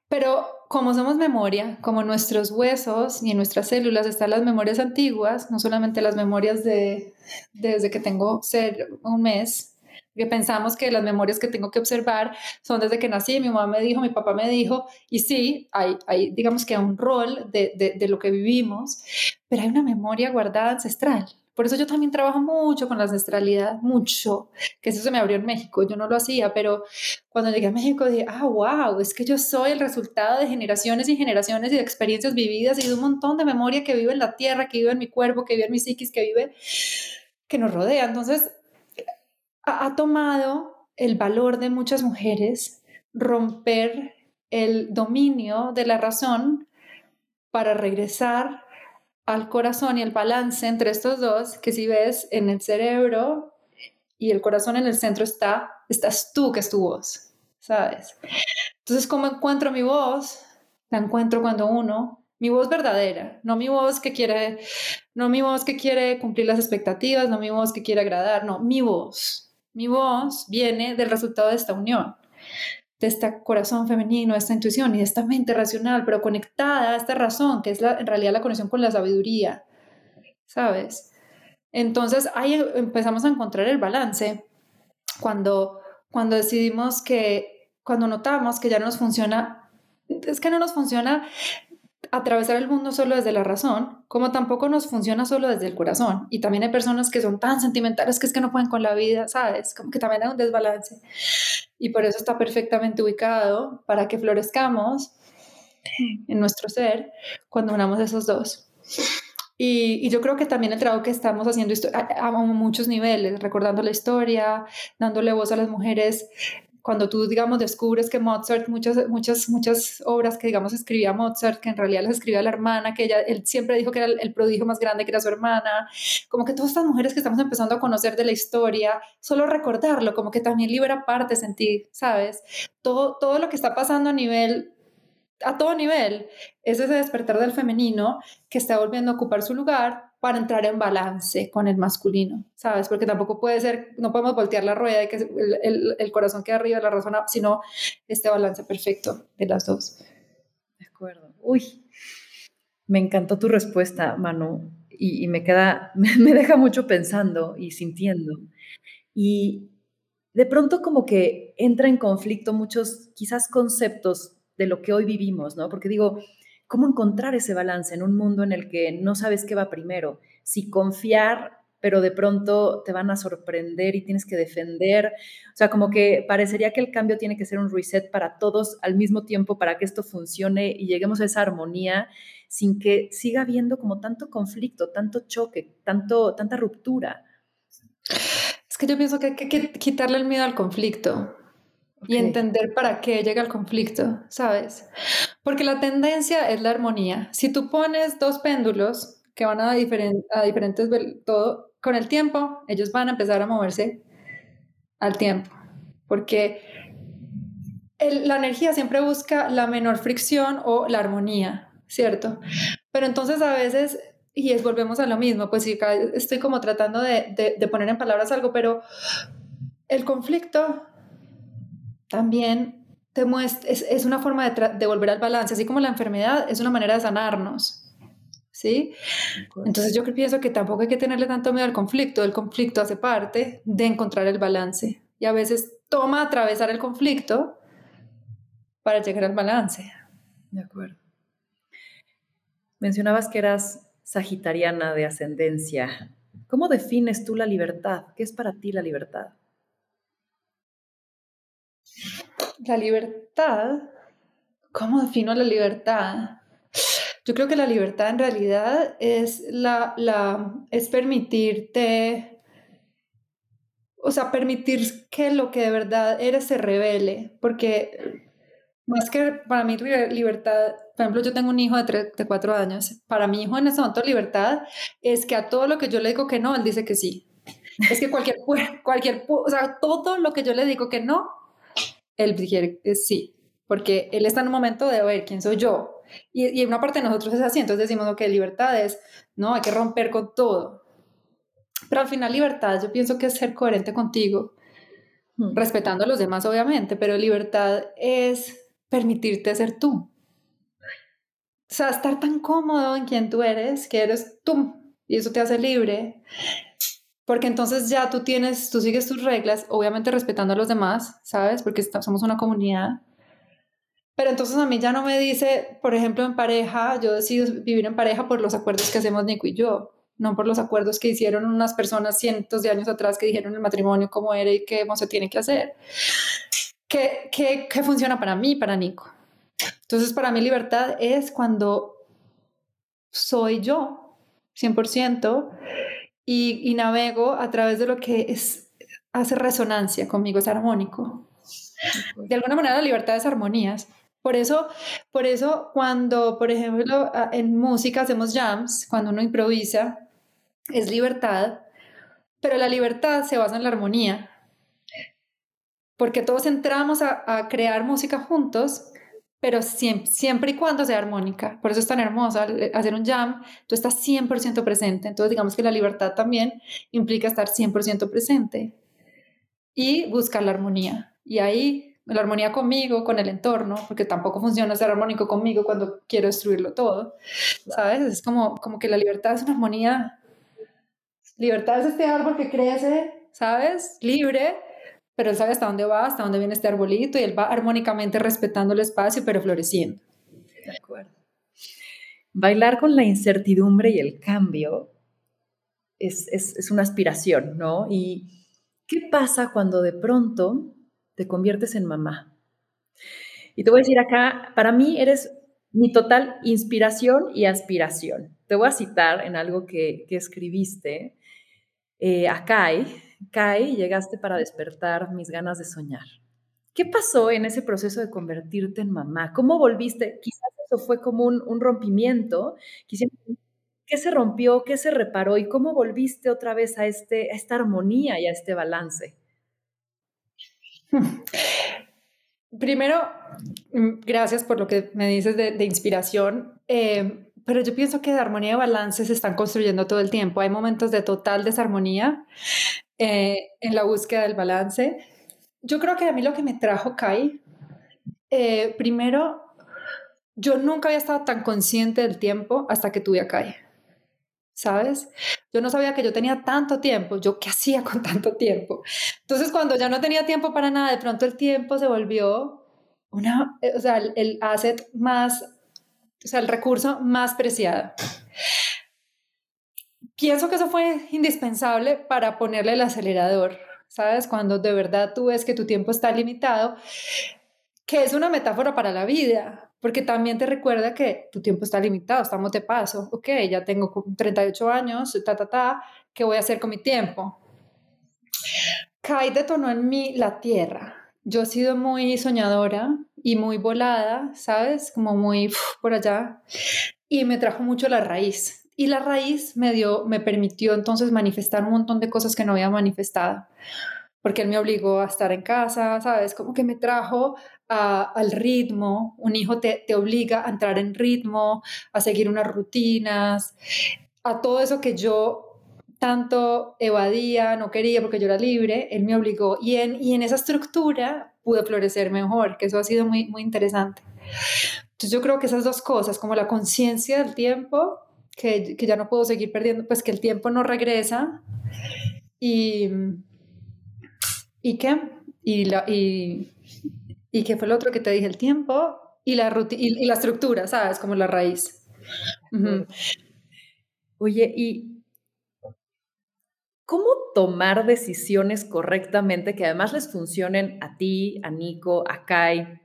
Pero como somos memoria, como nuestros huesos y en nuestras células están las memorias antiguas, no solamente las memorias de desde que tengo ser un mes, que pensamos que las memorias que tengo que observar son desde que nací, mi mamá me dijo, mi papá me dijo, y sí, hay, hay digamos que un rol de, de, de lo que vivimos, pero hay una memoria guardada ancestral por eso yo también trabajo mucho con la ancestralidad, mucho, que eso se me abrió en México, yo no lo hacía, pero cuando llegué a México dije, ah, wow, es que yo soy el resultado de generaciones y generaciones y de experiencias vividas y de un montón de memoria que vive en la tierra, que vive en mi cuerpo, que vive en mi psiquis, que vive, que nos rodea. Entonces, ha, tomado el valor de muchas mujeres romper el dominio de la razón para regresar al corazón y el balance entre estos dos, que si ves en el cerebro y el corazón en el centro está, estás tú, que es tu voz, ¿sabes? Entonces, ¿cómo encuentro mi voz? La encuentro cuando uno, mi voz verdadera, no mi voz que quiere, no mi voz que quiere cumplir las expectativas, no mi voz que quiere agradar, no, mi voz. Mi voz viene del resultado de esta unión de este corazón femenino, de esta intuición y de esta mente racional, pero conectada a esta razón, que es la, en realidad la conexión con la sabiduría, ¿sabes? Entonces ahí empezamos a encontrar el balance cuando, cuando decidimos que, cuando notamos que ya no nos funciona, es que no nos funciona atravesar el mundo solo desde la razón, como tampoco nos funciona solo desde el corazón. Y también hay personas que son tan sentimentales que es que no pueden con la vida, ¿sabes? Como que también hay un desbalance. Y por eso está perfectamente ubicado para que florezcamos en nuestro ser cuando unamos esos dos. Y, y, yo creo que también el trabajo que estamos haciendo a, a, muchos niveles, recordando la historia, dándole voz a las mujeres cuando tú, digamos, descubres que Mozart, muchas, muchas, muchas obras que, digamos, escribía Mozart, que en realidad las escribía la hermana, que ella, él siempre dijo que era el, prodigio más grande, que era su hermana, como que todas estas mujeres que estamos empezando a conocer de la historia, solo recordarlo, como que también libera partes en ti, ¿sabes? Todo, todo lo que está pasando a nivel a todo nivel, es ese despertar del femenino que está volviendo a ocupar su lugar para entrar en balance con el masculino, ¿sabes? Porque tampoco puede ser, no podemos voltear la rueda y que el, el, corazón quede arriba, la razón, sino este balance perfecto de las dos. De acuerdo. Uy, me encantó tu respuesta, Manu, y, me queda, me deja mucho pensando y sintiendo. Y de pronto como que entra en conflicto muchos quizás conceptos de lo que hoy vivimos, ¿no? Porque digo, ¿cómo encontrar ese balance en un mundo en el que no sabes qué va primero? Si confiar pero de pronto te van a sorprender y tienes que defender. O sea, como que parecería que el cambio tiene que ser un reset para todos al mismo tiempo para que esto funcione y lleguemos a esa armonía sin que siga habiendo como tanto conflicto, tanto choque, tanto, tanta ruptura. Es que yo pienso que hay que quitarle el miedo al conflicto. Y entender para qué llega el conflicto, ¿sabes? Porque la tendencia es la armonía. Si tú pones dos péndulos que van a, a diferentes todo, con el tiempo, ellos van a empezar a moverse al tiempo, porque la energía siempre busca la menor fricción o la armonía, ¿cierto? Pero entonces a veces, y es, volvemos a lo mismo, pues sí, estoy como tratando de, de, poner en palabras algo, pero el conflicto también te muestra, es, es una forma de, de volver al balance, así como la enfermedad es una manera de sanarnos. ¿sí? Entonces yo pienso que tampoco hay que tenerle tanto miedo al conflicto, el conflicto hace parte de encontrar el balance y a veces toma atravesar el conflicto para llegar al balance. De acuerdo. Mencionabas que eras sagitariana de ascendencia. ¿Cómo defines tú la libertad? ¿Qué es para ti la libertad? La libertad, ¿cómo defino la libertad? Yo creo que la libertad en realidad es, la, la, es permitirte, o sea, permitir que lo que de verdad eres se revele, porque más que para mí libertad, por ejemplo, yo tengo un hijo de, de cuatro años, para mi hijo en ese momento libertad es que a todo lo que yo le digo que no, él dice que sí. Es que cualquier, cualquier, o sea, todo lo que yo le digo que no, él dice que sí, porque él está en un momento de ver quién soy yo, y, y una parte de nosotros es así, entonces decimos, que libertad es, no, hay que romper con todo. Pero al final libertad yo pienso que es ser coherente contigo, hmm. respetando a los demás obviamente, pero libertad es permitirte ser tú. O sea, estar tan cómodo en quien tú eres, que eres tú, y eso te hace libre, porque entonces ya tú tienes, tú sigues tus reglas, obviamente respetando a los demás, ¿sabes? Porque somos una comunidad, pero entonces a mí ya no me dice, por ejemplo, en pareja, yo decido vivir en pareja por los acuerdos que hacemos Nico y yo, no por los acuerdos que hicieron unas personas cientos de años atrás que dijeron el matrimonio cómo era y qué se tiene que hacer. ¿Qué, qué, qué funciona para mí, para Nico? Entonces, para mí libertad es cuando soy yo, 100%, y, navego a través de lo que es, hace resonancia conmigo, es armónico. De alguna manera la libertad es armonías. Por eso, por eso cuando, por ejemplo, en música hacemos jams, cuando uno improvisa, es libertad, pero la libertad se basa en la armonía, porque todos entramos a, crear música juntos, pero siempre, siempre, y cuando sea armónica. Por eso es tan hermoso hacer un jam, tú estás 100% presente. Entonces digamos que la libertad también implica estar 100% presente y buscar la armonía. Y ahí la armonía conmigo, con el entorno, porque tampoco funciona ser armónico conmigo cuando quiero destruirlo todo, ¿sabes? Es como, como que la libertad es una armonía. Libertad es este árbol que crece, ¿sabes? Libre, pero él sabe hasta dónde va, hasta dónde viene este arbolito y él va armónicamente respetando el espacio, pero floreciendo. De acuerdo. Bailar con la incertidumbre y el cambio es, es, es una aspiración, ¿no? ¿Y qué pasa cuando de pronto te conviertes en mamá. Y te voy a decir acá, para mí eres mi total inspiración y aspiración. Te voy a citar en algo que, escribiste eh, Kai. Kai, llegaste para despertar mis ganas de soñar. ¿Qué pasó en ese proceso de convertirte en mamá? ¿Cómo volviste? Quizás eso fue como un, rompimiento. ¿Qué se rompió? ¿Qué se reparó? ¿Y cómo volviste otra vez a, este, a esta armonía y a este balance? Primero, mm, gracias por lo que me dices de, inspiración, eh, pero yo pienso que de armonía y balance se están construyendo todo el tiempo. Hay momentos de total desarmonía eh, en la búsqueda del balance. Yo creo que a mí lo que me trajo Kai, eh, primero, yo nunca había estado tan consciente del tiempo hasta que tuve a Kai. ¿sabes? Yo no sabía que yo tenía tanto tiempo, yo qué hacía con tanto tiempo. Entonces, cuando ya no tenía tiempo para nada, de pronto el tiempo se volvió una, eh, o sea, el, asset más o sea, el recurso más preciado. Pienso que eso fue indispensable para ponerle el acelerador, ¿sabes? Cuando de verdad tú ves que tu tiempo está limitado, que es una metáfora para la vida, porque también te recuerda que tu tiempo está limitado, estamos de paso, ok, ya tengo 38 años, ta, ta, ta, ¿qué voy a hacer con mi tiempo? Kai detonó en mí la tierra. Yo he sido muy soñadora y muy volada, ¿sabes? Como muy por allá. Y me trajo mucho la raíz. Y la raíz me dio, me permitió entonces manifestar un montón de cosas que no había manifestado. Porque él me obligó a estar en casa, ¿sabes? Como que me trajo al ritmo. Un hijo te, te obliga a entrar en ritmo, a seguir unas rutinas, a todo eso que yo tanto evadía, no quería porque yo era libre, él me obligó y en, y en esa estructura pude florecer mejor, que eso ha sido muy, muy interesante. Entonces yo creo que esas dos cosas, como la conciencia del tiempo, que, ya no puedo seguir perdiendo, pues que el tiempo no regresa y... ¿Y qué? Y, la, y, y qué fue lo otro que te dije, el tiempo y la, y, y la estructura, ¿sabes? Como la raíz. Oye, y ¿Cómo tomar decisiones correctamente que además les funcionen a ti, a Nico, a Kai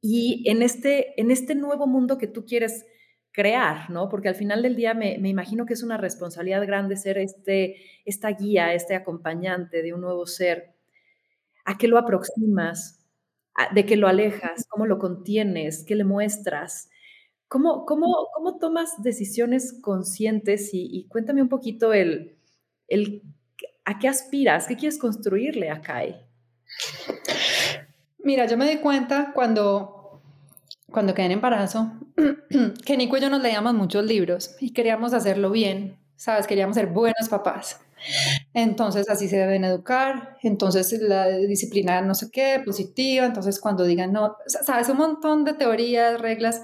y en este, en este nuevo mundo que tú quieres crear, ¿no? Porque al final del día me, me, imagino que es una responsabilidad grande ser este, esta guía, este acompañante de un nuevo ser. ¿A qué lo aproximas? ¿De qué lo alejas? ¿Cómo lo contienes? ¿Qué le muestras? ¿Cómo, cómo, cómo tomas decisiones conscientes? Y, y cuéntame un poquito el, el, ¿a qué aspiras? ¿Qué quieres construirle a Kai? Mira, yo me di cuenta cuando, cuando quedé en embarazo que Nico y yo nos leíamos muchos libros y queríamos hacerlo bien, ¿sabes? Queríamos ser buenos papás. Entonces así se deben educar, entonces la disciplina no sé qué, positiva, entonces cuando digan no, sabes, un montón de teorías, reglas.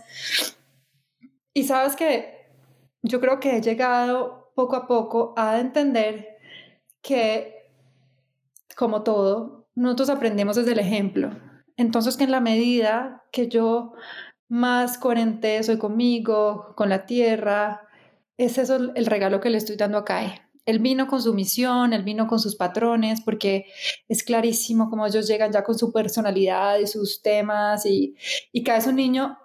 Y sabes que yo creo que he llegado poco a poco a entender que, como todo, nosotros aprendemos desde el ejemplo. Entonces, que en la medida que yo más coherente soy conmigo, con la tierra, es eso el regalo que le estoy dando a Kai. Él vino con su misión, él vino con sus patrones, porque es clarísimo cómo ellos llegan ya con su personalidad y sus temas, y, y es un niño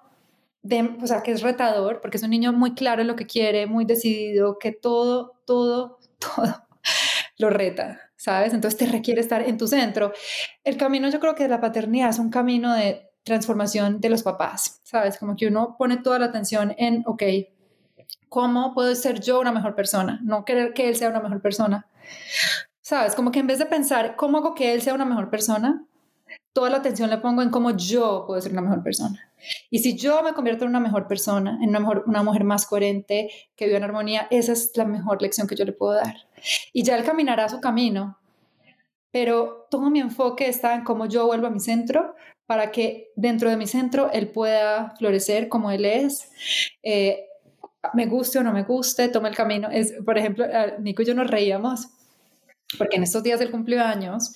o sea, que es retador, porque es un niño muy claro en lo que quiere, muy decidido, que todo, todo, todo lo reta, ¿sabes? Entonces te requiere estar en tu centro. El camino yo creo que de la paternidad es un camino de transformación de los papás, ¿sabes? Como que uno pone toda la atención en, ok, ¿cómo puedo ser yo una mejor persona? No querer que él sea una mejor persona. ¿Sabes? Como que en vez de pensar, ¿cómo hago que él sea una mejor persona? Toda la atención la pongo en cómo yo puedo ser una mejor persona. Y si yo me convierto en una mejor persona, en una, mejor, una mujer más coherente, que vive en armonía, esa es la mejor lección que yo le puedo dar. Y ya él caminará su camino, pero todo mi enfoque está en cómo yo vuelvo a mi centro para que dentro de mi centro él pueda florecer como él es. Eh, me guste o no me guste, tome el camino. Por ejemplo, Nico y yo nos reíamos porque en estos días él cumplió años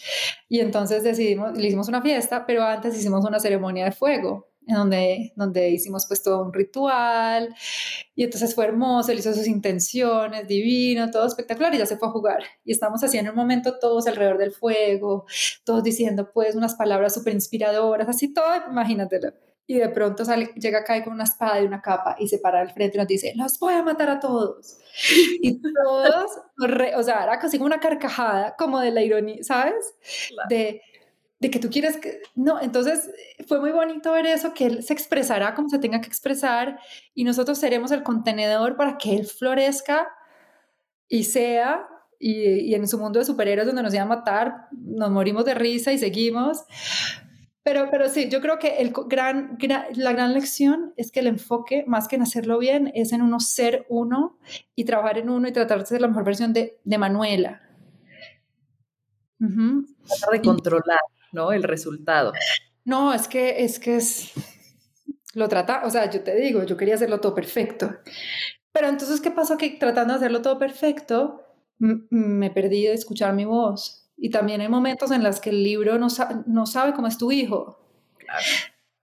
y entonces decidimos, le hicimos una fiesta, pero antes hicimos una ceremonia de fuego en donde, donde hicimos pues todo un ritual y entonces fue hermoso, él hizo sus intenciones, divino, todo espectacular y ya se fue a jugar. Y estamos así en un momento todos alrededor del fuego, todos diciendo pues unas palabras súper inspiradoras, así todo, imagínatelo. Y de pronto sale, llega acá con una espada y una capa y se para al frente y nos dice, los voy a matar a todos. Y todos, o sea, era casi como una carcajada, como de la ironía, ¿sabes? De, de que tú quieres que... No, entonces fue muy bonito ver eso, que él se expresará como se tenga que expresar y nosotros seremos el contenedor para que él florezca y sea, y, y en su mundo de superhéroes donde nos iba a matar, nos morimos de risa y seguimos. Pero, pero sí, yo creo que el gran, la gran lección es que el enfoque, más que en hacerlo bien, es en uno ser uno y trabajar en uno y tratar de ser la mejor versión de, de Manuela. Tratar de controlar ¿no? El resultado. No, es que es que es lo trata, o sea, yo te digo, yo quería hacerlo todo perfecto. Pero entonces, ¿qué pasó? Que tratando de hacerlo todo perfecto, me perdí de escuchar mi voz. Y también hay momentos en los que el libro no, no sabe cómo es tu hijo.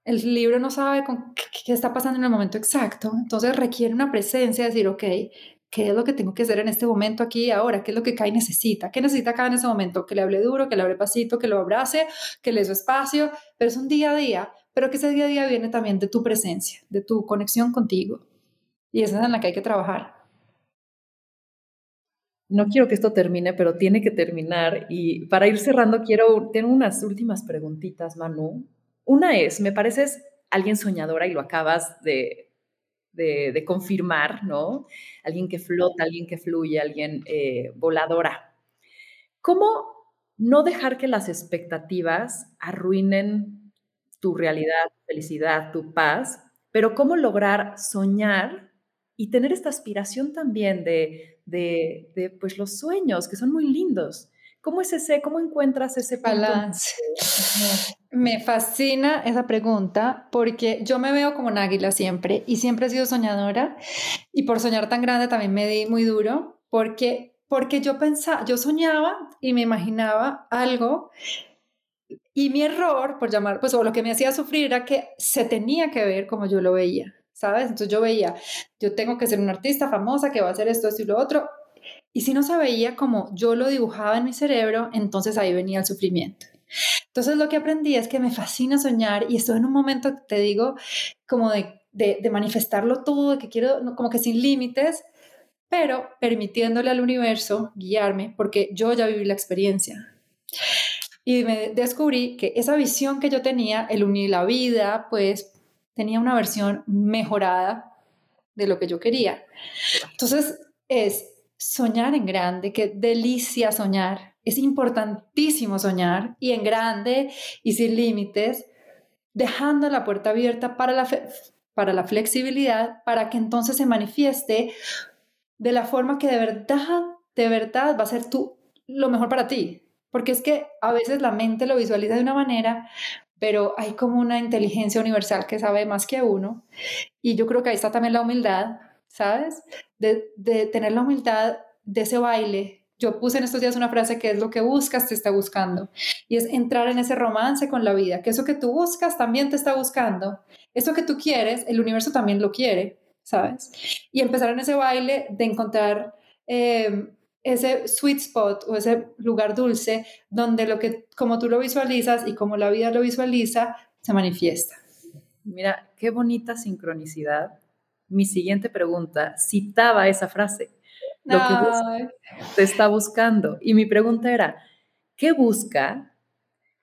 el libro no sabe con qué, está pasando en el momento exacto, entonces requiere una presencia, decir, ok, ¿qué es lo que tengo que hacer en este momento aquí y ahora? ¿Qué es lo que Kai necesita? ¿Qué necesita Kai en ese momento? Que le hable duro, que le hable pasito, que lo abrace, que le dé su espacio, pero es un día a día, pero que ese día a día viene también de tu presencia, de tu conexión contigo. Y esa es en la que hay que trabajar. No quiero que esto termine, pero tiene que terminar. Y para ir cerrando, quiero, tengo unas últimas preguntitas, Manu. Una es, me pareces alguien soñadora y lo acabas de, de, confirmar, ¿no? Alguien que flota, alguien que fluye, alguien eh, voladora. ¿Cómo no dejar que las expectativas arruinen tu realidad, tu felicidad, tu paz, pero cómo lograr soñar y tener esta aspiración también de, de, de pues los sueños, que son muy lindos, ¿Cómo es ese, cómo encuentras ese balance? Me fascina esa pregunta porque yo me veo como un águila siempre y siempre he sido soñadora y por soñar tan grande también me di muy duro porque porque yo pensaba, yo soñaba y me imaginaba algo y mi error, por llamar, pues o lo que me hacía sufrir era que se tenía que ver como yo lo veía, ¿sabes? Entonces yo veía, yo tengo que ser una artista famosa que va a hacer esto, esto y lo otro, y si no se veía como yo lo dibujaba en mi cerebro, entonces ahí venía el sufrimiento. Entonces lo que aprendí es que me fascina soñar y estoy en un momento, te digo, como de, manifestarlo todo, de que quiero, como que sin límites, pero permitiéndole al universo guiarme, porque yo ya viví la experiencia. Y me descubrí que esa visión que yo tenía, el unir la vida, pues tenía una versión mejorada de lo que yo quería. Entonces es soñar en grande, qué delicia soñar. Es importantísimo soñar y en grande y sin límites, dejando la puerta abierta para la, para la flexibilidad, para que entonces se manifieste de la forma que de verdad, de verdad va a ser tú, lo mejor para ti. Porque es que a veces la mente lo visualiza de una manera, pero hay como una inteligencia universal que sabe más que uno. Y yo creo que ahí está también la humildad ¿sabes? De, de tener la humildad de ese baile. Yo puse en estos días una frase que es lo que buscas te está buscando. Y es entrar en ese romance con la vida, que eso que tú buscas también te está buscando. Eso que tú quieres, el universo también lo quiere, ¿sabes? Y empezar en ese baile de encontrar eh, ese sweet spot o ese lugar dulce donde lo que, como tú lo visualizas y como la vida lo visualiza, se manifiesta. Mira, qué bonita sincronicidad mi siguiente pregunta citaba esa frase, lo que te está buscando. Y mi pregunta era, ¿qué busca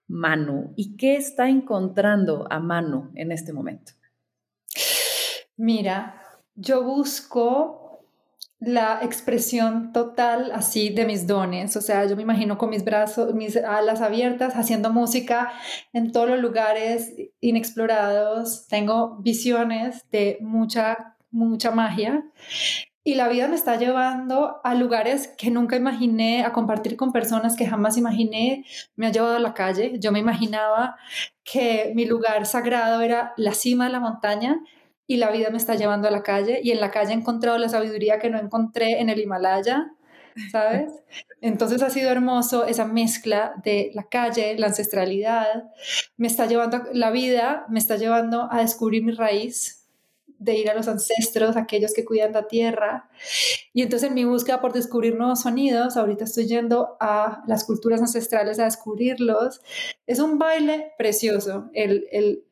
Manu y qué está encontrando a Manu en este momento? Mira, yo busco la expresión total así de mis dones, o sea, yo me imagino con mis brazos, mis alas abiertas, haciendo música en todos los lugares inexplorados, tengo visiones de mucha mucha magia. Y la vida me está llevando a lugares que nunca imaginé, a compartir con personas que jamás imaginé. Me ha llevado a la calle. Yo me imaginaba que mi lugar sagrado era la cima de la montaña y la vida me está llevando a la calle. Y en la calle he encontrado la sabiduría que no encontré en el Himalaya, ¿sabes? Entonces ha sido hermoso esa mezcla de la calle, la ancestralidad. Me está llevando, la vida me está llevando a descubrir mi raíz, de ir a los ancestros, aquellos que cuidan la tierra. Y entonces en mi búsqueda por descubrir nuevos sonidos, ahorita estoy yendo a las culturas ancestrales a descubrirlos. Es un baile precioso, el, el,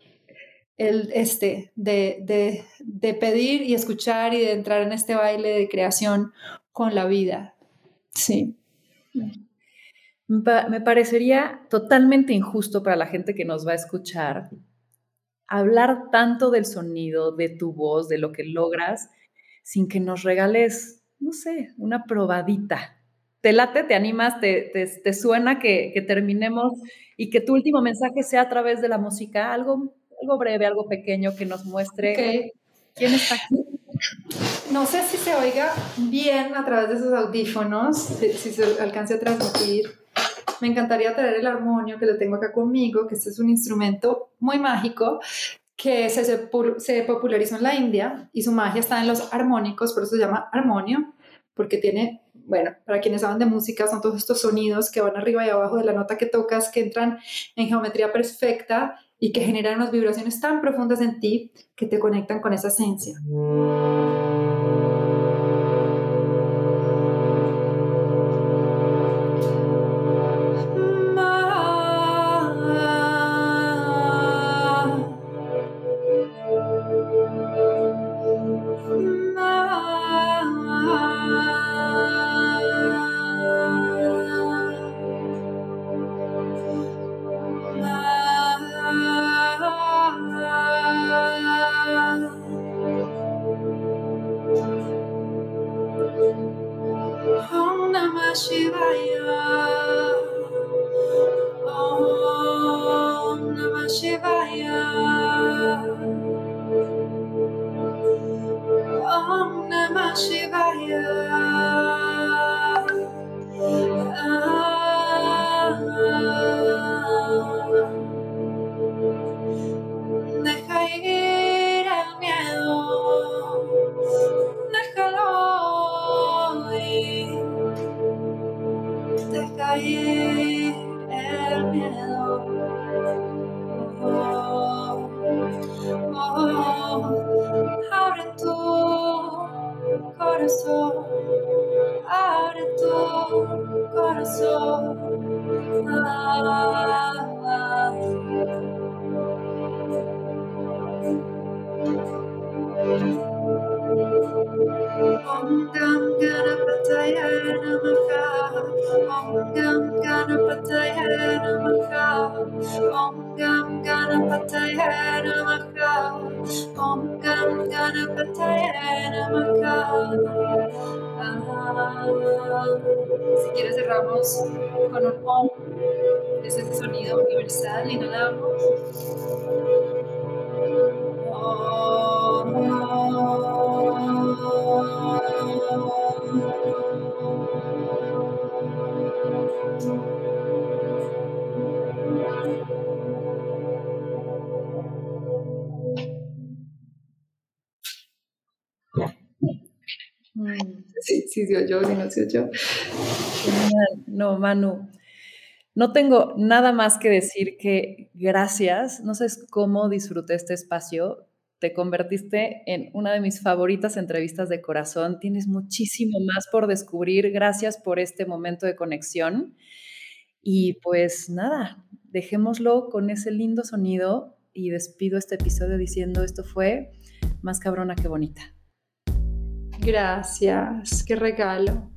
el este, de, de, de pedir y escuchar y de entrar en este baile de creación con la vida. Sí. Me parecería totalmente injusto para la gente que nos va a escuchar hablar tanto del sonido, de tu voz, de lo que logras, sin que nos regales, no sé, una probadita. ¿Te late, te animas, te, te, suena que, que, terminemos y que tu último mensaje sea a través de la música? Algo, algo breve, algo pequeño que nos muestre quién está aquí. No sé si se oiga bien a través de esos audífonos, si, si se alcance a transmitir. Me encantaría traer el armonio que lo tengo acá conmigo, que este es un instrumento muy mágico que se, se popularizó en la India y su magia está en los armónicos, por eso se llama armonio, porque tiene, bueno, para quienes saben de música, son todos estos sonidos que van arriba y abajo de la nota que tocas, que entran en geometría perfecta y que generan unas vibraciones tan profundas en ti que te conectan con esa esencia. corazón, abre tu corazón. Ah, ah. Omgam Ganapataya Namaka Omgam Ganapataya Namaka Omgam Ganapataya Namaka Si quieres cerramos con un om, es ese sonido universal, inhalamos. Sí, sí sí, yo, sí no sí yo. No, Manu, no tengo nada más que decir que gracias. No sé cómo disfruté este espacio. Te convertiste en una de mis favoritas entrevistas de corazón. Tienes muchísimo más por descubrir. Gracias por este momento de conexión. Y pues nada, dejémoslo con ese lindo sonido y despido este episodio diciendo esto fue más cabrona que bonita. Gracias, qué regalo.